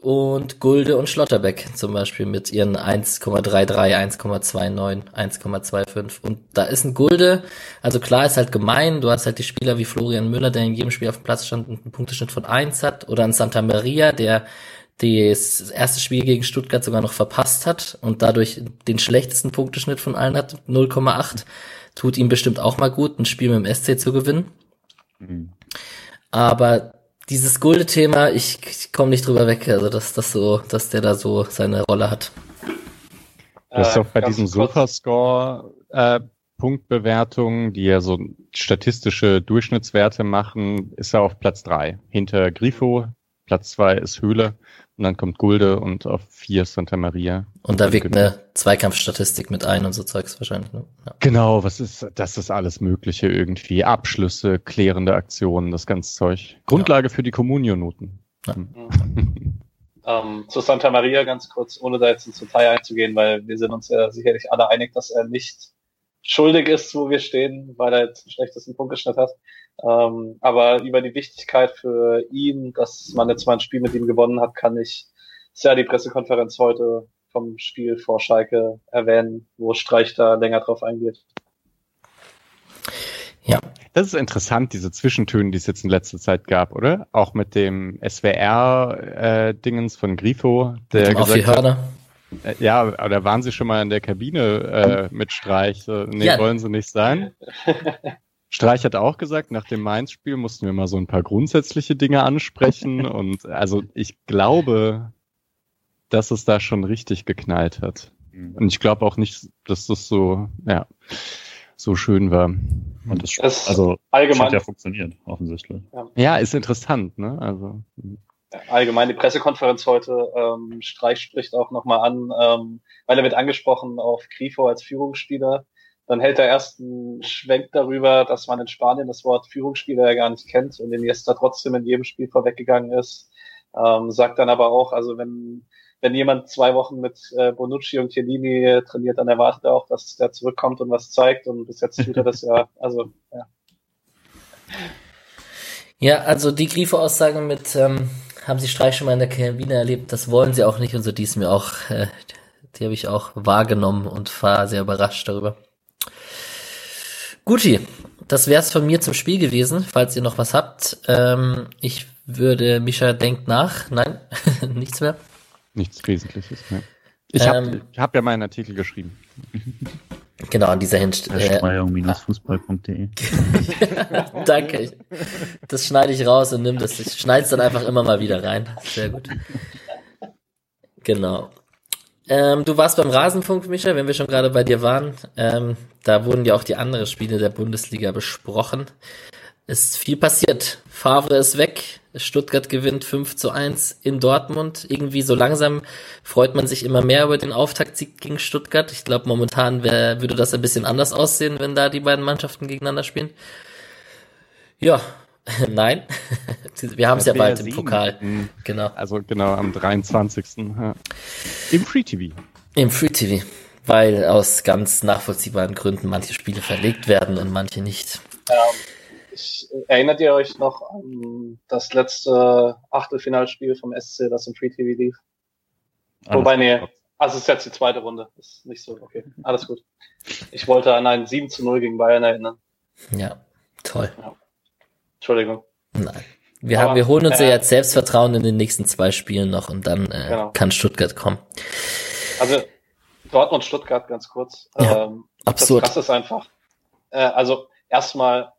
und Gulde und Schlotterbeck zum Beispiel mit ihren 1,33, 1,29, 1,25. Und da ist ein Gulde, also klar ist halt gemein, du hast halt die Spieler wie Florian Müller, der in jedem Spiel auf dem Platz stand und einen Punkteschnitt von 1 hat, oder ein Santa Maria, der das erste Spiel gegen Stuttgart sogar noch verpasst hat und dadurch den schlechtesten Punkteschnitt von allen hat, 0,8. Tut ihm bestimmt auch mal gut, ein Spiel mit dem SC zu gewinnen. Mhm. Aber dieses Gulde-Thema, ich, ich komme nicht drüber weg, also dass das so, dass der da so seine Rolle hat. Du hast äh, auch bei diesem Sofascore äh, Punktbewertungen, die ja so statistische Durchschnittswerte machen, ist er auf Platz drei hinter Grifo. Platz zwei ist Höhle und dann kommt Gulde und auf vier Santa Maria. Und da wirkt eine Zweikampfstatistik mit ein und so Zeugs wahrscheinlich. Ne? Ja. Genau, was ist, das ist alles Mögliche irgendwie. Abschlüsse, klärende Aktionen, das ganze Zeug. Grundlage ja. für die Communio-Noten. Ja. Mhm. ähm, zu Santa Maria ganz kurz, ohne da jetzt ins Detail einzugehen, weil wir sind uns ja sicherlich alle einig, dass er nicht schuldig ist, wo wir stehen, weil er jetzt den schlechtesten Punktgeschnitt hat. Ähm, aber über die Wichtigkeit für ihn, dass man jetzt mal ein Spiel mit ihm gewonnen hat, kann ich sehr die Pressekonferenz heute vom Spiel vor Schalke erwähnen, wo Streich da länger drauf eingeht. Ja. Das ist interessant, diese Zwischentöne, die es jetzt in letzter Zeit gab, oder? Auch mit dem SWR-Dingens äh, von Grifo, der gesagt hat, äh, ja, aber da waren sie schon mal in der Kabine äh, mit Streich. So, nee, ja. wollen sie nicht sein. Streich hat auch gesagt, nach dem Mainz-Spiel mussten wir mal so ein paar grundsätzliche Dinge ansprechen. und also ich glaube, dass es da schon richtig geknallt hat. Mhm. Und ich glaube auch nicht, dass das so, ja, so schön war. Und das, das also allgemein hat ja funktioniert, offensichtlich. Ja. ja, ist interessant, ne? Also. Allgemein die Pressekonferenz heute, ähm, Streich spricht auch nochmal an, ähm, weil er wird angesprochen auf Grifo als Führungsspieler dann hält er erst einen Schwenk darüber, dass man in Spanien das Wort Führungsspieler ja gar nicht kennt und Iniesta trotzdem in jedem Spiel vorweggegangen ist. Ähm, sagt dann aber auch, also wenn, wenn jemand zwei Wochen mit äh, Bonucci und Chiellini trainiert, dann erwartet er auch, dass der zurückkommt und was zeigt und bis jetzt tut er das ja, also, ja. Ja, also die Grifo-Aussage mit, ähm, haben Sie Streich schon mal in der Kabine erlebt, das wollen Sie auch nicht und so, die ist mir auch, äh, die habe ich auch wahrgenommen und war sehr überrascht darüber. Guti, das wär's von mir zum Spiel gewesen, falls ihr noch was habt. Ähm, ich würde, Mischa denkt nach. Nein, nichts mehr. Nichts Wesentliches mehr. Ich habe ähm, hab ja meinen Artikel geschrieben. Genau, an dieser Hinstelle. fußballde Danke. Das schneide ich raus und nimm das. Ich schneide es dann einfach immer mal wieder rein. Sehr gut. Genau. Ähm, du warst beim Rasenfunk, Micha, wenn wir schon gerade bei dir waren. Ähm, da wurden ja auch die anderen Spiele der Bundesliga besprochen. Ist viel passiert. Favre ist weg. Stuttgart gewinnt 5 zu 1 in Dortmund. Irgendwie so langsam freut man sich immer mehr über den Auftaktsieg gegen Stuttgart. Ich glaube, momentan wär, würde das ein bisschen anders aussehen, wenn da die beiden Mannschaften gegeneinander spielen. Ja, Nein, wir haben es ja bald im Pokal. Mhm. Genau. Also genau am 23. Ja. Im Free TV. Im Free TV, weil aus ganz nachvollziehbaren Gründen manche Spiele verlegt werden und manche nicht. Ja, ich, erinnert ihr euch noch an das letzte Achtelfinalspiel vom SC, das im Free TV lief? Alles Wobei, nee, also es ist jetzt die zweite Runde. Ist nicht so, okay. Alles gut. Ich wollte an ein 7 zu 0 gegen Bayern erinnern. Ja, toll. Ja. Entschuldigung. Nein. Wir, haben, wir holen uns äh, ja jetzt Selbstvertrauen in den nächsten zwei Spielen noch und dann äh, genau. kann Stuttgart kommen. Also Dortmund Stuttgart ganz kurz. Ja, ähm, absurd. Das ist einfach. Äh, also erstmal,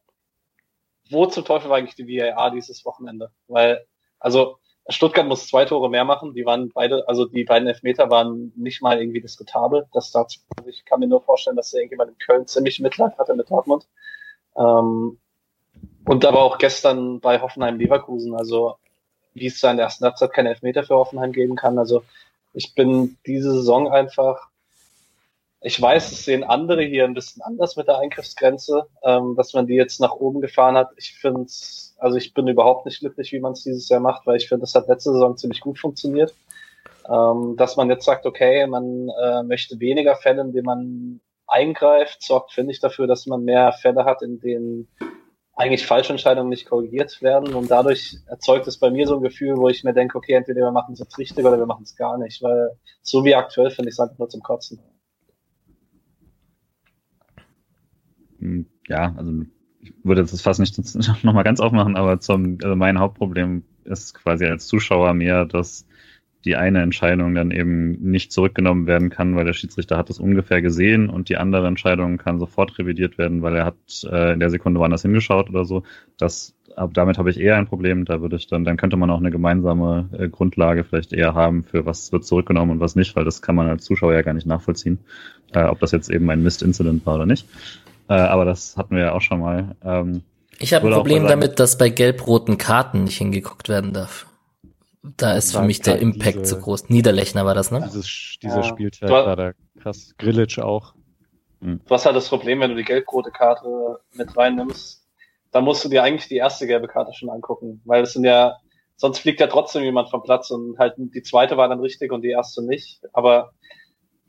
wo zum Teufel war eigentlich die VAR dieses Wochenende? Weil, also Stuttgart muss zwei Tore mehr machen. Die waren beide, also die beiden Elfmeter waren nicht mal irgendwie diskutabel. Das dazu, ich kann mir nur vorstellen, dass irgendjemand in Köln ziemlich Mitleid hatte mit Dortmund. Ähm, und aber auch gestern bei Hoffenheim Leverkusen, also wie es da in ersten Halbzeit keine Elfmeter für Hoffenheim geben kann. Also ich bin diese Saison einfach, ich weiß, es sehen andere hier ein bisschen anders mit der Eingriffsgrenze, ähm, dass man die jetzt nach oben gefahren hat. Ich finde also ich bin überhaupt nicht glücklich, wie man es dieses Jahr macht, weil ich finde, das hat letzte Saison ziemlich gut funktioniert. Ähm, dass man jetzt sagt, okay, man äh, möchte weniger Fälle, in denen man eingreift, sorgt, finde ich, dafür, dass man mehr Fälle hat, in denen eigentlich Falschentscheidungen nicht korrigiert werden und dadurch erzeugt es bei mir so ein Gefühl, wo ich mir denke, okay, entweder wir machen es jetzt richtig oder wir machen es gar nicht, weil so wie aktuell finde ich es einfach nur zum Kotzen. Hm, ja, also ich würde das fast nicht nochmal ganz aufmachen, aber zum, also mein Hauptproblem ist quasi als Zuschauer mehr, dass die eine Entscheidung dann eben nicht zurückgenommen werden kann, weil der Schiedsrichter hat es ungefähr gesehen und die andere Entscheidung kann sofort revidiert werden, weil er hat äh, in der Sekunde woanders hingeschaut oder so. Das, ab, damit habe ich eher ein Problem. Da würde ich dann, dann könnte man auch eine gemeinsame äh, Grundlage vielleicht eher haben für was wird zurückgenommen und was nicht, weil das kann man als Zuschauer ja gar nicht nachvollziehen, äh, ob das jetzt eben ein Mist-Incident war oder nicht. Äh, aber das hatten wir ja auch schon mal. Ähm, ich habe ein Problem damit, dass bei gelb-roten Karten nicht hingeguckt werden darf. Da ist für mich der Impact diese, zu groß. Niederlechner war das, ne? Dieses, dieser ja. Spieltag war da krass. Grillitsch auch. Hm. Du hast halt das Problem, wenn du die gelb-rote Karte mit reinnimmst, dann musst du dir eigentlich die erste gelbe Karte schon angucken, weil es sind ja, sonst fliegt ja trotzdem jemand vom Platz und halt die zweite war dann richtig und die erste nicht. Aber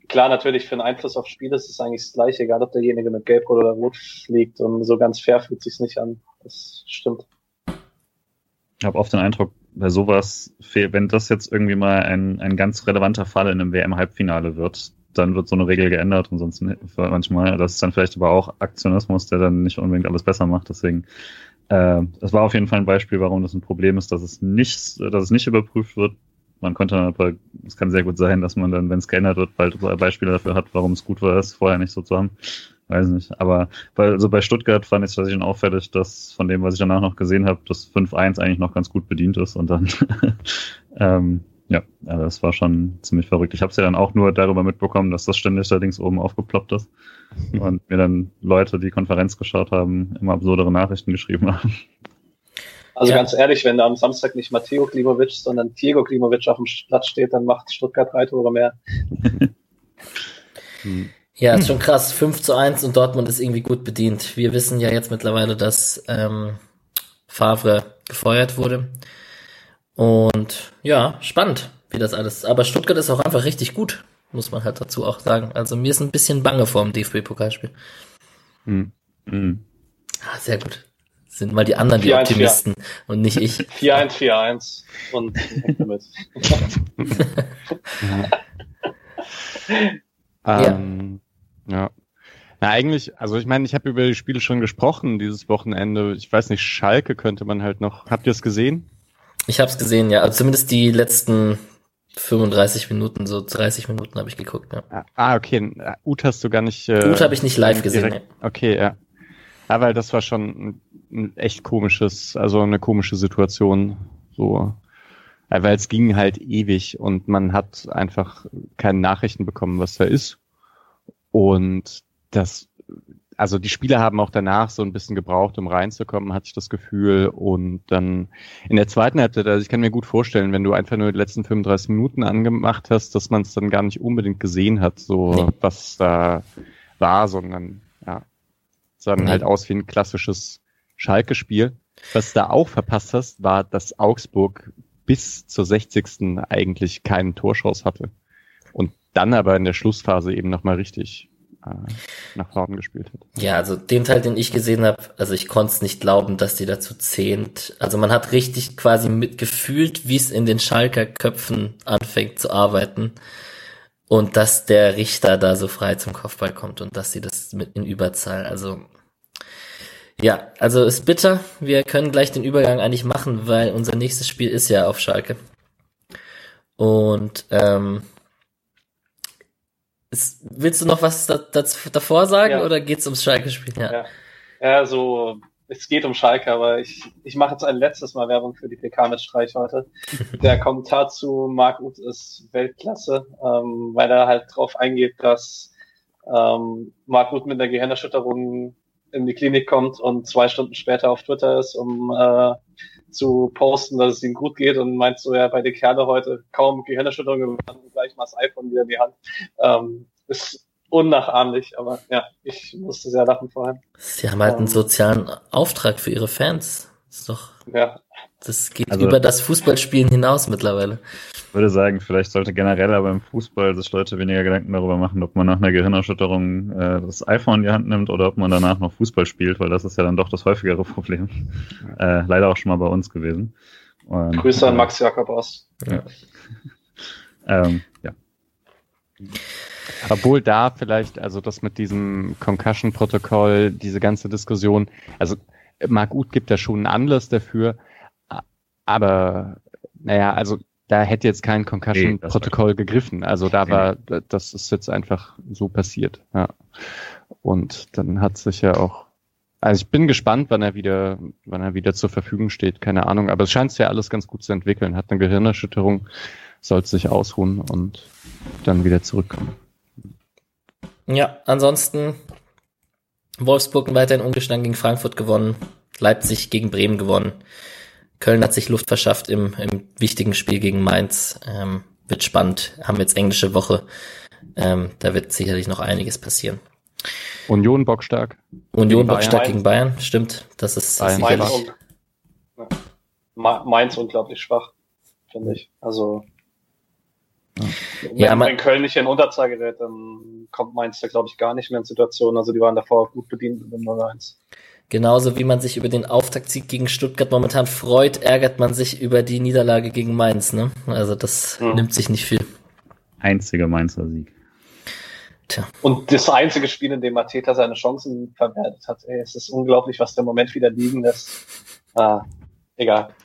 klar, natürlich für einen Einfluss aufs Spiel ist es eigentlich das gleiche, egal ob derjenige mit Gelb oder Rot fliegt und so ganz fair fühlt sich's nicht an. Das stimmt. Ich habe oft den Eindruck, bei sowas, wenn das jetzt irgendwie mal ein, ein ganz relevanter Fall in einem WM-Halbfinale wird, dann wird so eine Regel geändert und sonst manchmal, das ist dann vielleicht aber auch Aktionismus, der dann nicht unbedingt alles besser macht. Deswegen, äh, das war auf jeden Fall ein Beispiel, warum das ein Problem ist, dass es nicht, dass es nicht überprüft wird. Man könnte aber, es kann sehr gut sein, dass man dann, wenn es geändert wird, bald Beispiele dafür hat, warum es gut war, es vorher nicht so zu haben weiß nicht. Aber bei, also bei Stuttgart fand ich es tatsächlich auffällig, dass von dem, was ich danach noch gesehen habe, das 5-1 eigentlich noch ganz gut bedient ist. Und dann, ähm, ja, also das war schon ziemlich verrückt. Ich habe es ja dann auch nur darüber mitbekommen, dass das ständig da links oben aufgeploppt ist. Und mir dann Leute, die Konferenz geschaut haben, immer absurdere Nachrichten geschrieben haben. Also ja. ganz ehrlich, wenn da am Samstag nicht Matteo Klimovic, sondern Diego Klimovic auf dem Platz steht, dann macht Stuttgart drei Tore mehr. hm. Ja, ist schon krass. 5 zu 1 und Dortmund ist irgendwie gut bedient. Wir wissen ja jetzt mittlerweile, dass ähm, Favre gefeuert wurde. Und ja, spannend, wie das alles. Aber Stuttgart ist auch einfach richtig gut, muss man halt dazu auch sagen. Also mir ist ein bisschen bange vor dem DFB-Pokalspiel. Hm. Hm. Ah, sehr gut. Sind mal die anderen 4 die Optimisten 4. und nicht ich. 4-1, 4-1 und damit. ja. Ähm, ja. Na, eigentlich, also ich meine, ich habe über die Spiele schon gesprochen dieses Wochenende. Ich weiß nicht, Schalke könnte man halt noch. Habt ihr es gesehen? Ich habe es gesehen, ja. Also zumindest die letzten 35 Minuten, so 30 Minuten habe ich geguckt, ja. Ah, okay. Ut hast du gar nicht. Äh, Ut habe ich nicht live gesehen. Direkt, ja. Okay, ja. Ja, weil das war schon ein, ein echt komisches, also eine komische Situation. So. weil es ging halt ewig und man hat einfach keine Nachrichten bekommen, was da ist. Und das, also die Spieler haben auch danach so ein bisschen gebraucht, um reinzukommen, hatte ich das Gefühl. Und dann in der zweiten Halbzeit, also ich kann mir gut vorstellen, wenn du einfach nur die letzten 35 Minuten angemacht hast, dass man es dann gar nicht unbedingt gesehen hat, so was da war, sondern ja, sah dann nee. halt aus wie ein klassisches Schalke-Spiel. Was du da auch verpasst hast, war, dass Augsburg bis zur 60. eigentlich keinen Torschuss hatte. Und dann aber in der Schlussphase eben nochmal richtig äh, nach vorne gespielt hat. Ja, also den Teil, den ich gesehen habe, also ich konnte es nicht glauben, dass die dazu zehnt. Also man hat richtig quasi mitgefühlt, wie es in den Schalker Köpfen anfängt zu arbeiten. Und dass der Richter da so frei zum Kopfball kommt und dass sie das mit in Überzahl, also ja, also ist bitter. Wir können gleich den Übergang eigentlich machen, weil unser nächstes Spiel ist ja auf Schalke. Und ähm, ist, willst du noch was da, dazu, davor sagen ja. oder geht's ums Schalke-Spiel? Ja. ja. ja, so es geht um Schalke, aber ich, ich mache jetzt ein letztes Mal Werbung für die PK mit Streich heute. Der Kommentar zu Marc Uth ist Weltklasse, ähm, weil er halt drauf eingeht, dass ähm, Marc Uth mit einer Gehirnerschütterung in die Klinik kommt und zwei Stunden später auf Twitter ist, um äh, zu posten, dass es ihm gut geht und meint so, ja, bei den Kerle heute kaum Gehirnerschütterung, gleich mal das iPhone wieder in die Hand. Ähm, ist unnachahmlich, aber ja, ich musste sehr lachen vorher. Sie haben halt einen ähm, sozialen Auftrag für ihre Fans. Ist doch. Ja. Das geht also, über das Fußballspielen hinaus mittlerweile. Ich würde sagen, vielleicht sollte generell aber im Fußball sich Leute weniger Gedanken darüber machen, ob man nach einer Gehirnerschütterung äh, das iPhone in die Hand nimmt oder ob man danach noch Fußball spielt, weil das ist ja dann doch das häufigere Problem. Äh, leider auch schon mal bei uns gewesen. Und, Grüße an Max Jakob aus. Ja. ähm, ja. Obwohl da vielleicht, also das mit diesem Concussion-Protokoll, diese ganze Diskussion, also Marc Uth gibt da schon einen Anlass dafür, aber naja, also da hätte jetzt kein Concussion-Protokoll nee, gegriffen. Also da war, das ist jetzt einfach so passiert. Ja. Und dann hat sich ja auch, also ich bin gespannt, wann er wieder, wann er wieder zur Verfügung steht, keine Ahnung. Aber es scheint sich ja alles ganz gut zu entwickeln. Hat eine Gehirnerschütterung, sollte sich ausruhen und dann wieder zurückkommen. Ja, ansonsten Wolfsburg weiterhin ungeschlagen gegen Frankfurt gewonnen, Leipzig gegen Bremen gewonnen. Köln hat sich Luft verschafft im, im wichtigen Spiel gegen Mainz. Ähm, wird spannend. Haben jetzt englische Woche. Ähm, da wird sicherlich noch einiges passieren. Union bockstark. Union bockstark gegen Bayern, stimmt. Das ist Bayern. Mainz, ja. Mainz unglaublich schwach, finde ich. Also wenn, ja, wenn Köln nicht in Unterzahl gerät, dann kommt Mainz da, glaube ich, gar nicht mehr in Situationen. Also die waren davor gut bedient mit dem 0-1. Genauso wie man sich über den Auftaktsieg gegen Stuttgart momentan freut, ärgert man sich über die Niederlage gegen Mainz. Ne? Also das mhm. nimmt sich nicht viel. Einziger Mainzer Sieg. Tja. Und das einzige Spiel, in dem Mateta seine Chancen verwertet hat. Ey, es ist unglaublich, was der Moment wieder liegen lässt. Ah, egal.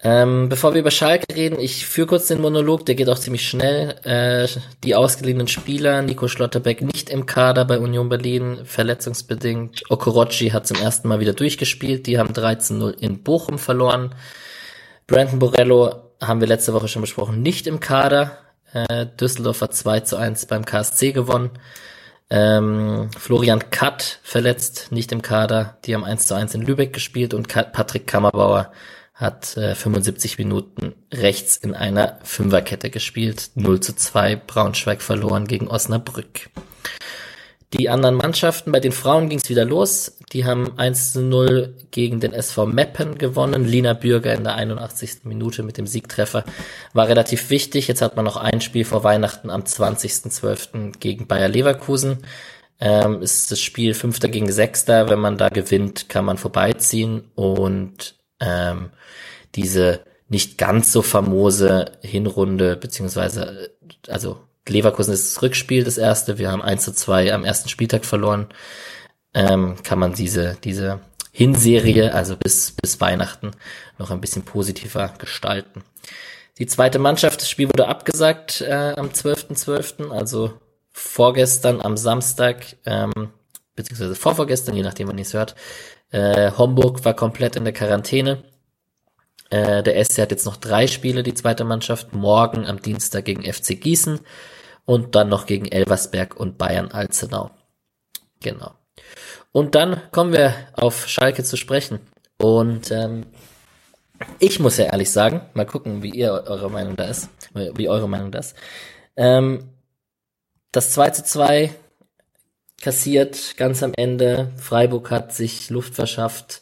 Ähm, bevor wir über Schalke reden, ich führe kurz den Monolog, der geht auch ziemlich schnell. Äh, die ausgeliehenen Spieler, Nico Schlotterbeck nicht im Kader bei Union Berlin, verletzungsbedingt. Okorochi hat zum ersten Mal wieder durchgespielt, die haben 13-0 in Bochum verloren. Brandon Borello haben wir letzte Woche schon besprochen, nicht im Kader. Äh, Düsseldorf hat 2 zu 1 beim KSC gewonnen. Ähm, Florian Katt verletzt, nicht im Kader. Die haben 1 zu 1 in Lübeck gespielt und Patrick Kammerbauer hat äh, 75 Minuten rechts in einer Fünferkette gespielt. 0 zu 2 Braunschweig verloren gegen Osnabrück. Die anderen Mannschaften, bei den Frauen ging es wieder los. Die haben 1 zu 0 gegen den SV Meppen gewonnen. Lina Bürger in der 81. Minute mit dem Siegtreffer war relativ wichtig. Jetzt hat man noch ein Spiel vor Weihnachten am 20.12. gegen Bayer Leverkusen. Ähm, ist das Spiel Fünfter gegen Sechster. Wenn man da gewinnt, kann man vorbeiziehen. Und ähm, diese nicht ganz so famose Hinrunde, beziehungsweise, also Leverkusen ist das Rückspiel, das erste, wir haben 1 zu 2 am ersten Spieltag verloren, ähm, kann man diese, diese Hinserie, also bis, bis Weihnachten, noch ein bisschen positiver gestalten. Die zweite Mannschaft, das Spiel wurde abgesagt äh, am 12.12., .12., also vorgestern am Samstag, ähm, beziehungsweise vorvorgestern, je nachdem, wann ihr es hört. Äh, Homburg war komplett in der Quarantäne. Äh, der SC hat jetzt noch drei Spiele, die zweite Mannschaft. Morgen am Dienstag gegen FC Gießen und dann noch gegen Elversberg und Bayern Alzenau. Genau. Und dann kommen wir auf Schalke zu sprechen. Und ähm, ich muss ja ehrlich sagen, mal gucken, wie ihr eure Meinung da ist, wie eure Meinung da ist. Ähm, das 2 zu 2 kassiert ganz am Ende. Freiburg hat sich Luft verschafft.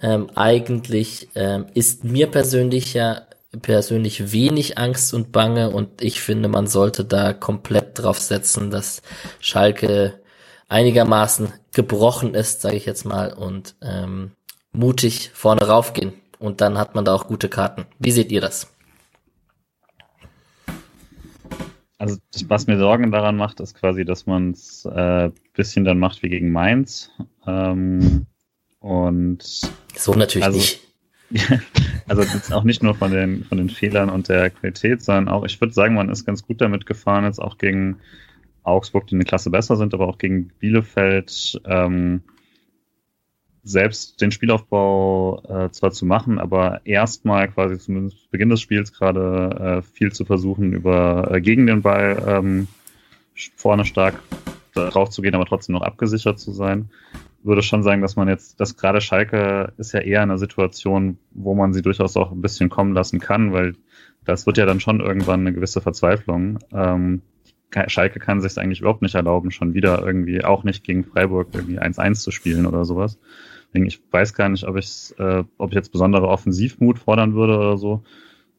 Ähm, eigentlich ähm, ist mir persönlich ja persönlich wenig Angst und Bange und ich finde, man sollte da komplett drauf setzen, dass Schalke einigermaßen gebrochen ist, sage ich jetzt mal, und ähm, mutig vorne raufgehen. Und dann hat man da auch gute Karten. Wie seht ihr das? Also was mir Sorgen daran macht, ist quasi, dass man es äh, bisschen dann macht wie gegen Mainz. Ähm, und so natürlich also, nicht. also jetzt auch nicht nur von den von den Fehlern und der Qualität, sondern auch, ich würde sagen, man ist ganz gut damit gefahren, jetzt auch gegen Augsburg, die eine Klasse besser sind, aber auch gegen Bielefeld ähm, selbst den Spielaufbau äh, zwar zu machen, aber erstmal quasi zumindest zu Beginn des Spiels gerade äh, viel zu versuchen, über äh, gegen den Ball ähm, vorne stark drauf zu gehen, aber trotzdem noch abgesichert zu sein. Würde schon sagen, dass man jetzt, dass gerade Schalke ist ja eher eine Situation, wo man sie durchaus auch ein bisschen kommen lassen kann, weil das wird ja dann schon irgendwann eine gewisse Verzweiflung. Ähm, Schalke kann sich eigentlich überhaupt nicht erlauben, schon wieder irgendwie auch nicht gegen Freiburg irgendwie 1-1 zu spielen oder sowas. Ich weiß gar nicht, ob, ich, äh, ob ich jetzt besondere Offensivmut fordern würde oder so.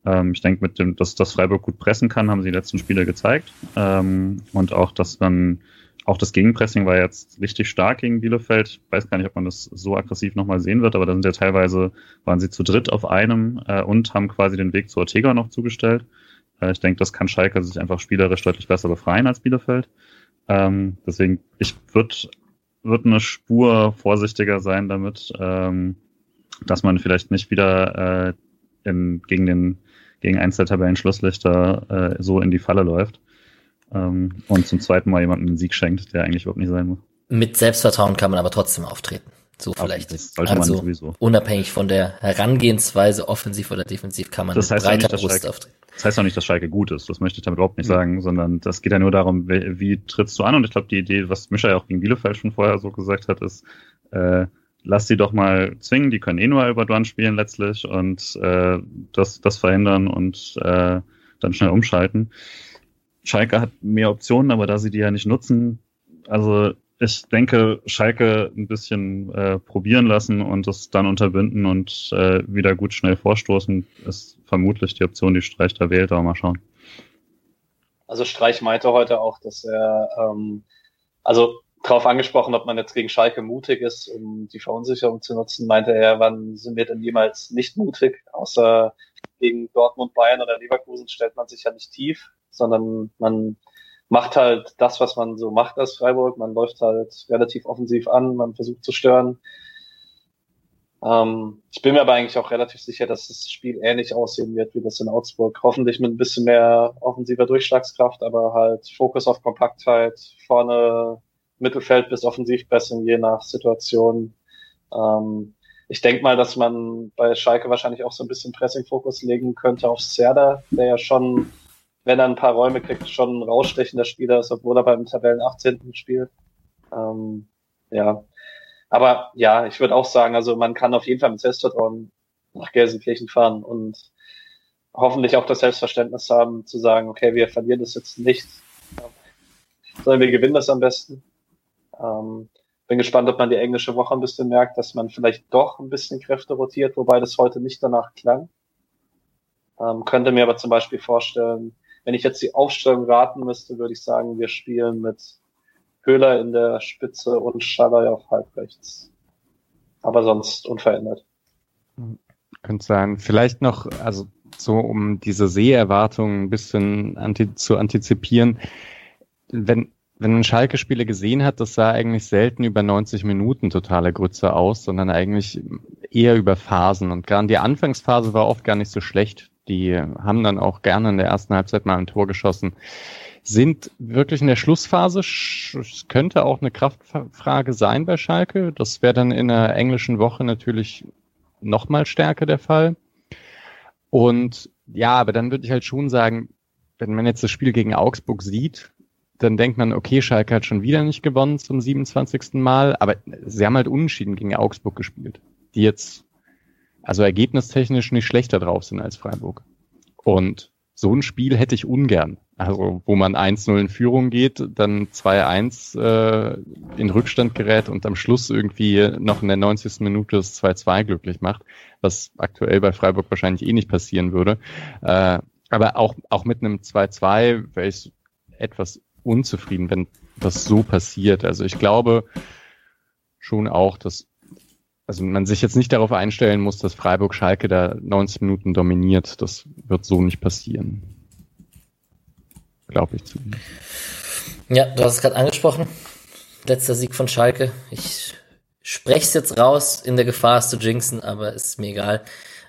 Ähm, ich denke, mit dem, dass das Freiburg gut pressen kann, haben sie die letzten Spiele gezeigt. Ähm, und auch, dass dann auch das Gegenpressing war jetzt richtig stark gegen Bielefeld. Ich weiß gar nicht, ob man das so aggressiv nochmal sehen wird, aber da sind ja teilweise, waren sie zu dritt auf einem äh, und haben quasi den Weg zu Ortega noch zugestellt. Äh, ich denke, das kann Schalke sich einfach spielerisch deutlich besser befreien als Bielefeld. Ähm, deswegen, ich würde würd eine Spur vorsichtiger sein damit, ähm, dass man vielleicht nicht wieder äh, in, gegen den gegen eins der Tabellen-Schlusslichter äh, so in die Falle läuft ähm, und zum zweiten Mal jemandem einen Sieg schenkt, der eigentlich überhaupt nicht sein muss. Mit Selbstvertrauen kann man aber trotzdem auftreten. So vielleicht. Das sollte also, man sowieso. Unabhängig von der Herangehensweise, offensiv oder defensiv, kann man das heißt breiter nicht, Brust auftreten. Das heißt auch nicht, dass Schalke gut ist. Das möchte ich damit überhaupt nicht mhm. sagen, sondern das geht ja nur darum, wie, wie trittst du an? Und ich glaube, die Idee, was Mischa ja auch gegen Bielefeld schon vorher so gesagt hat, ist, äh, lass sie doch mal zwingen, die können eh nur über Duan spielen letztlich und äh, das, das verhindern und äh, dann schnell umschalten. Schalke hat mehr Optionen, aber da sie die ja nicht nutzen, also ich denke, Schalke ein bisschen äh, probieren lassen und das dann unterbinden und äh, wieder gut schnell vorstoßen, ist vermutlich die Option, die Streich da wählt, aber mal schauen. Also Streich meinte heute auch, dass er, ähm, also darauf angesprochen, ob man jetzt gegen Schalke mutig ist, um die Verunsicherung zu nutzen, meinte er, wann sind wir denn jemals nicht mutig, außer gegen Dortmund, Bayern oder Leverkusen stellt man sich ja nicht tief sondern man macht halt das, was man so macht als Freiburg. Man läuft halt relativ offensiv an, man versucht zu stören. Ähm, ich bin mir aber eigentlich auch relativ sicher, dass das Spiel ähnlich aussehen wird wie das in Augsburg. Hoffentlich mit ein bisschen mehr offensiver Durchschlagskraft, aber halt Fokus auf Kompaktheit, vorne Mittelfeld bis Offensivpressing, je nach Situation. Ähm, ich denke mal, dass man bei Schalke wahrscheinlich auch so ein bisschen Pressing-Fokus legen könnte auf Serda, der ja schon wenn er ein paar Räume kriegt, schon ein rausstechender Spieler ist, obwohl er beim Tabellen 18. spielt. Ähm, ja. Aber ja, ich würde auch sagen, also man kann auf jeden Fall mit Selbstvertrauen nach Gelsenkirchen fahren und hoffentlich auch das Selbstverständnis haben, zu sagen, okay, wir verlieren das jetzt nicht, sondern wir gewinnen das am besten. Ähm, bin gespannt, ob man die englische Woche ein bisschen merkt, dass man vielleicht doch ein bisschen Kräfte rotiert, wobei das heute nicht danach klang. Ähm, könnte mir aber zum Beispiel vorstellen, wenn ich jetzt die Aufstellung raten müsste, würde ich sagen, wir spielen mit Höhler in der Spitze und Schalay auf halbrechts. Aber sonst unverändert. Könnte sein. Vielleicht noch, also so um diese Seherwartungen ein bisschen anti zu antizipieren. Wenn, wenn man Schalke-Spiele gesehen hat, das sah eigentlich selten über 90 Minuten totale Grütze aus, sondern eigentlich eher über Phasen. Und gerade die Anfangsphase war oft gar nicht so schlecht. Die haben dann auch gerne in der ersten Halbzeit mal ein Tor geschossen. Sind wirklich in der Schlussphase, es könnte auch eine Kraftfrage sein bei Schalke. Das wäre dann in der englischen Woche natürlich nochmal stärker der Fall. Und ja, aber dann würde ich halt schon sagen, wenn man jetzt das Spiel gegen Augsburg sieht, dann denkt man, okay, Schalke hat schon wieder nicht gewonnen zum 27. Mal, aber sie haben halt unentschieden gegen Augsburg gespielt, die jetzt also ergebnistechnisch nicht schlechter drauf sind als Freiburg. Und so ein Spiel hätte ich ungern. Also wo man 1-0 in Führung geht, dann 2-1 äh, in Rückstand gerät und am Schluss irgendwie noch in der 90. Minute das 2-2 glücklich macht, was aktuell bei Freiburg wahrscheinlich eh nicht passieren würde. Äh, aber auch, auch mit einem 2-2 wäre ich etwas unzufrieden, wenn das so passiert. Also ich glaube schon auch, dass also man sich jetzt nicht darauf einstellen muss, dass Freiburg Schalke da 90 Minuten dominiert. Das wird so nicht passieren. Glaube ich zumindest. Ja, du hast es gerade angesprochen. Letzter Sieg von Schalke. Ich spreche es jetzt raus, in der Gefahr es zu jinxen, aber ist mir egal.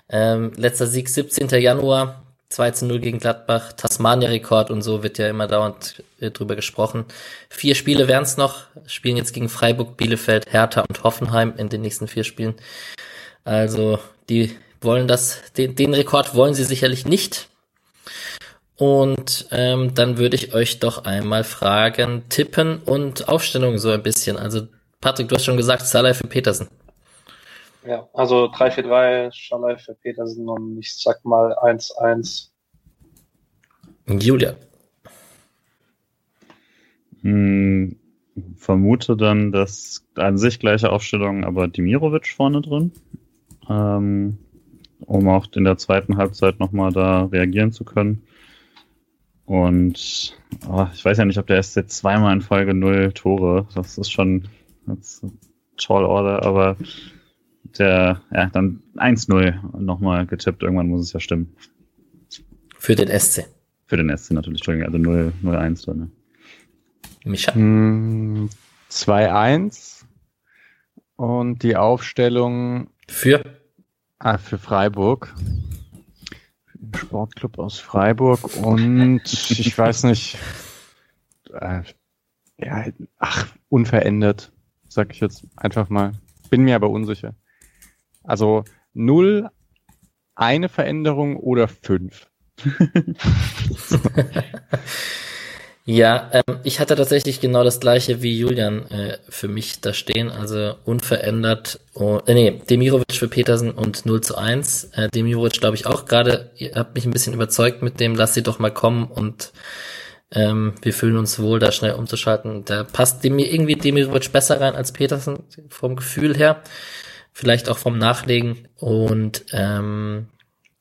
Ähm, letzter Sieg 17. Januar. 2 zu 0 gegen Gladbach, Tasmania-Rekord und so wird ja immer dauernd äh, drüber gesprochen. Vier Spiele wären es noch, spielen jetzt gegen Freiburg, Bielefeld, Hertha und Hoffenheim in den nächsten vier Spielen. Also die wollen das, den, den Rekord wollen sie sicherlich nicht. Und ähm, dann würde ich euch doch einmal fragen, Tippen und Aufstellung so ein bisschen. Also Patrick, du hast schon gesagt, Salah für Petersen. Ja, also 3-4-3, Schalay für Petersen und ich sag mal 1-1. Julia. Hm, vermute dann, dass an sich gleiche Aufstellung, aber Dimirovic vorne drin, ähm, um auch in der zweiten Halbzeit nochmal da reagieren zu können. Und oh, ich weiß ja nicht, ob der SC zweimal in Folge null Tore, das ist schon das ist Tall Order, aber der, ja, dann 1-0 nochmal getippt, irgendwann muss es ja stimmen. Für den SC. Für den SC natürlich, Entschuldigung, also 0-1 dann. Ne? Micha? 2-1 hm, und die Aufstellung für? Ah, für Freiburg. Sportclub aus Freiburg und ich weiß nicht, äh, ja, ach, unverändert, sag ich jetzt einfach mal. Bin mir aber unsicher. Also null, eine Veränderung oder fünf. ja, ähm, ich hatte tatsächlich genau das gleiche wie Julian äh, für mich da stehen, also unverändert. Oh, äh, nee, Demirovic für Petersen und 0 zu 1. Äh, Demirovic glaube ich auch gerade, ihr habt mich ein bisschen überzeugt mit dem, lass sie doch mal kommen und ähm, wir fühlen uns wohl, da schnell umzuschalten. Da passt dem irgendwie Demirovic besser rein als Petersen vom Gefühl her. Vielleicht auch vom Nachlegen. Und ähm,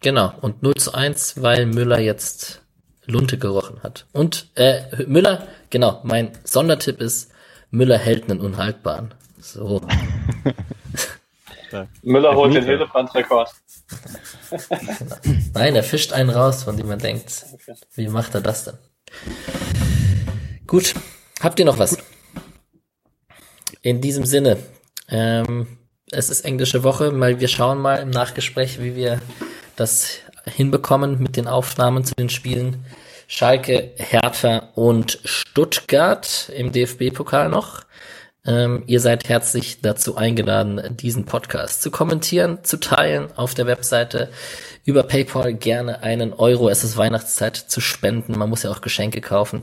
Genau, und 0 zu 1, weil Müller jetzt Lunte gerochen hat. Und äh, Müller, genau, mein Sondertipp ist, Müller hält einen Unhaltbaren. So. Müller holt den Hildebrand-Rekord. Nein, er fischt einen raus, von dem man denkt, wie macht er das denn? Gut, habt ihr noch was? In diesem Sinne, ähm, es ist englische Woche, mal wir schauen mal im Nachgespräch, wie wir das hinbekommen mit den Aufnahmen zu den Spielen. Schalke, Hertha und Stuttgart im DFB-Pokal noch. Ähm, ihr seid herzlich dazu eingeladen, diesen Podcast zu kommentieren, zu teilen auf der Webseite, über PayPal gerne einen Euro, es ist Weihnachtszeit, zu spenden. Man muss ja auch Geschenke kaufen.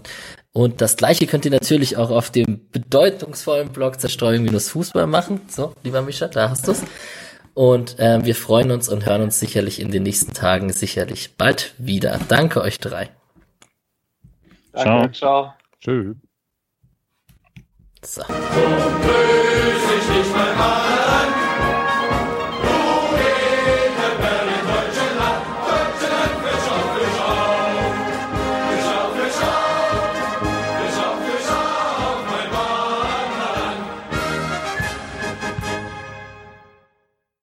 Und das gleiche könnt ihr natürlich auch auf dem bedeutungsvollen Blog Zerstreuung-Fußball machen. So, lieber Mischa, da hast du's. Und äh, wir freuen uns und hören uns sicherlich in den nächsten Tagen sicherlich bald wieder. Danke euch drei. Danke, ciao. Tschüss. So. so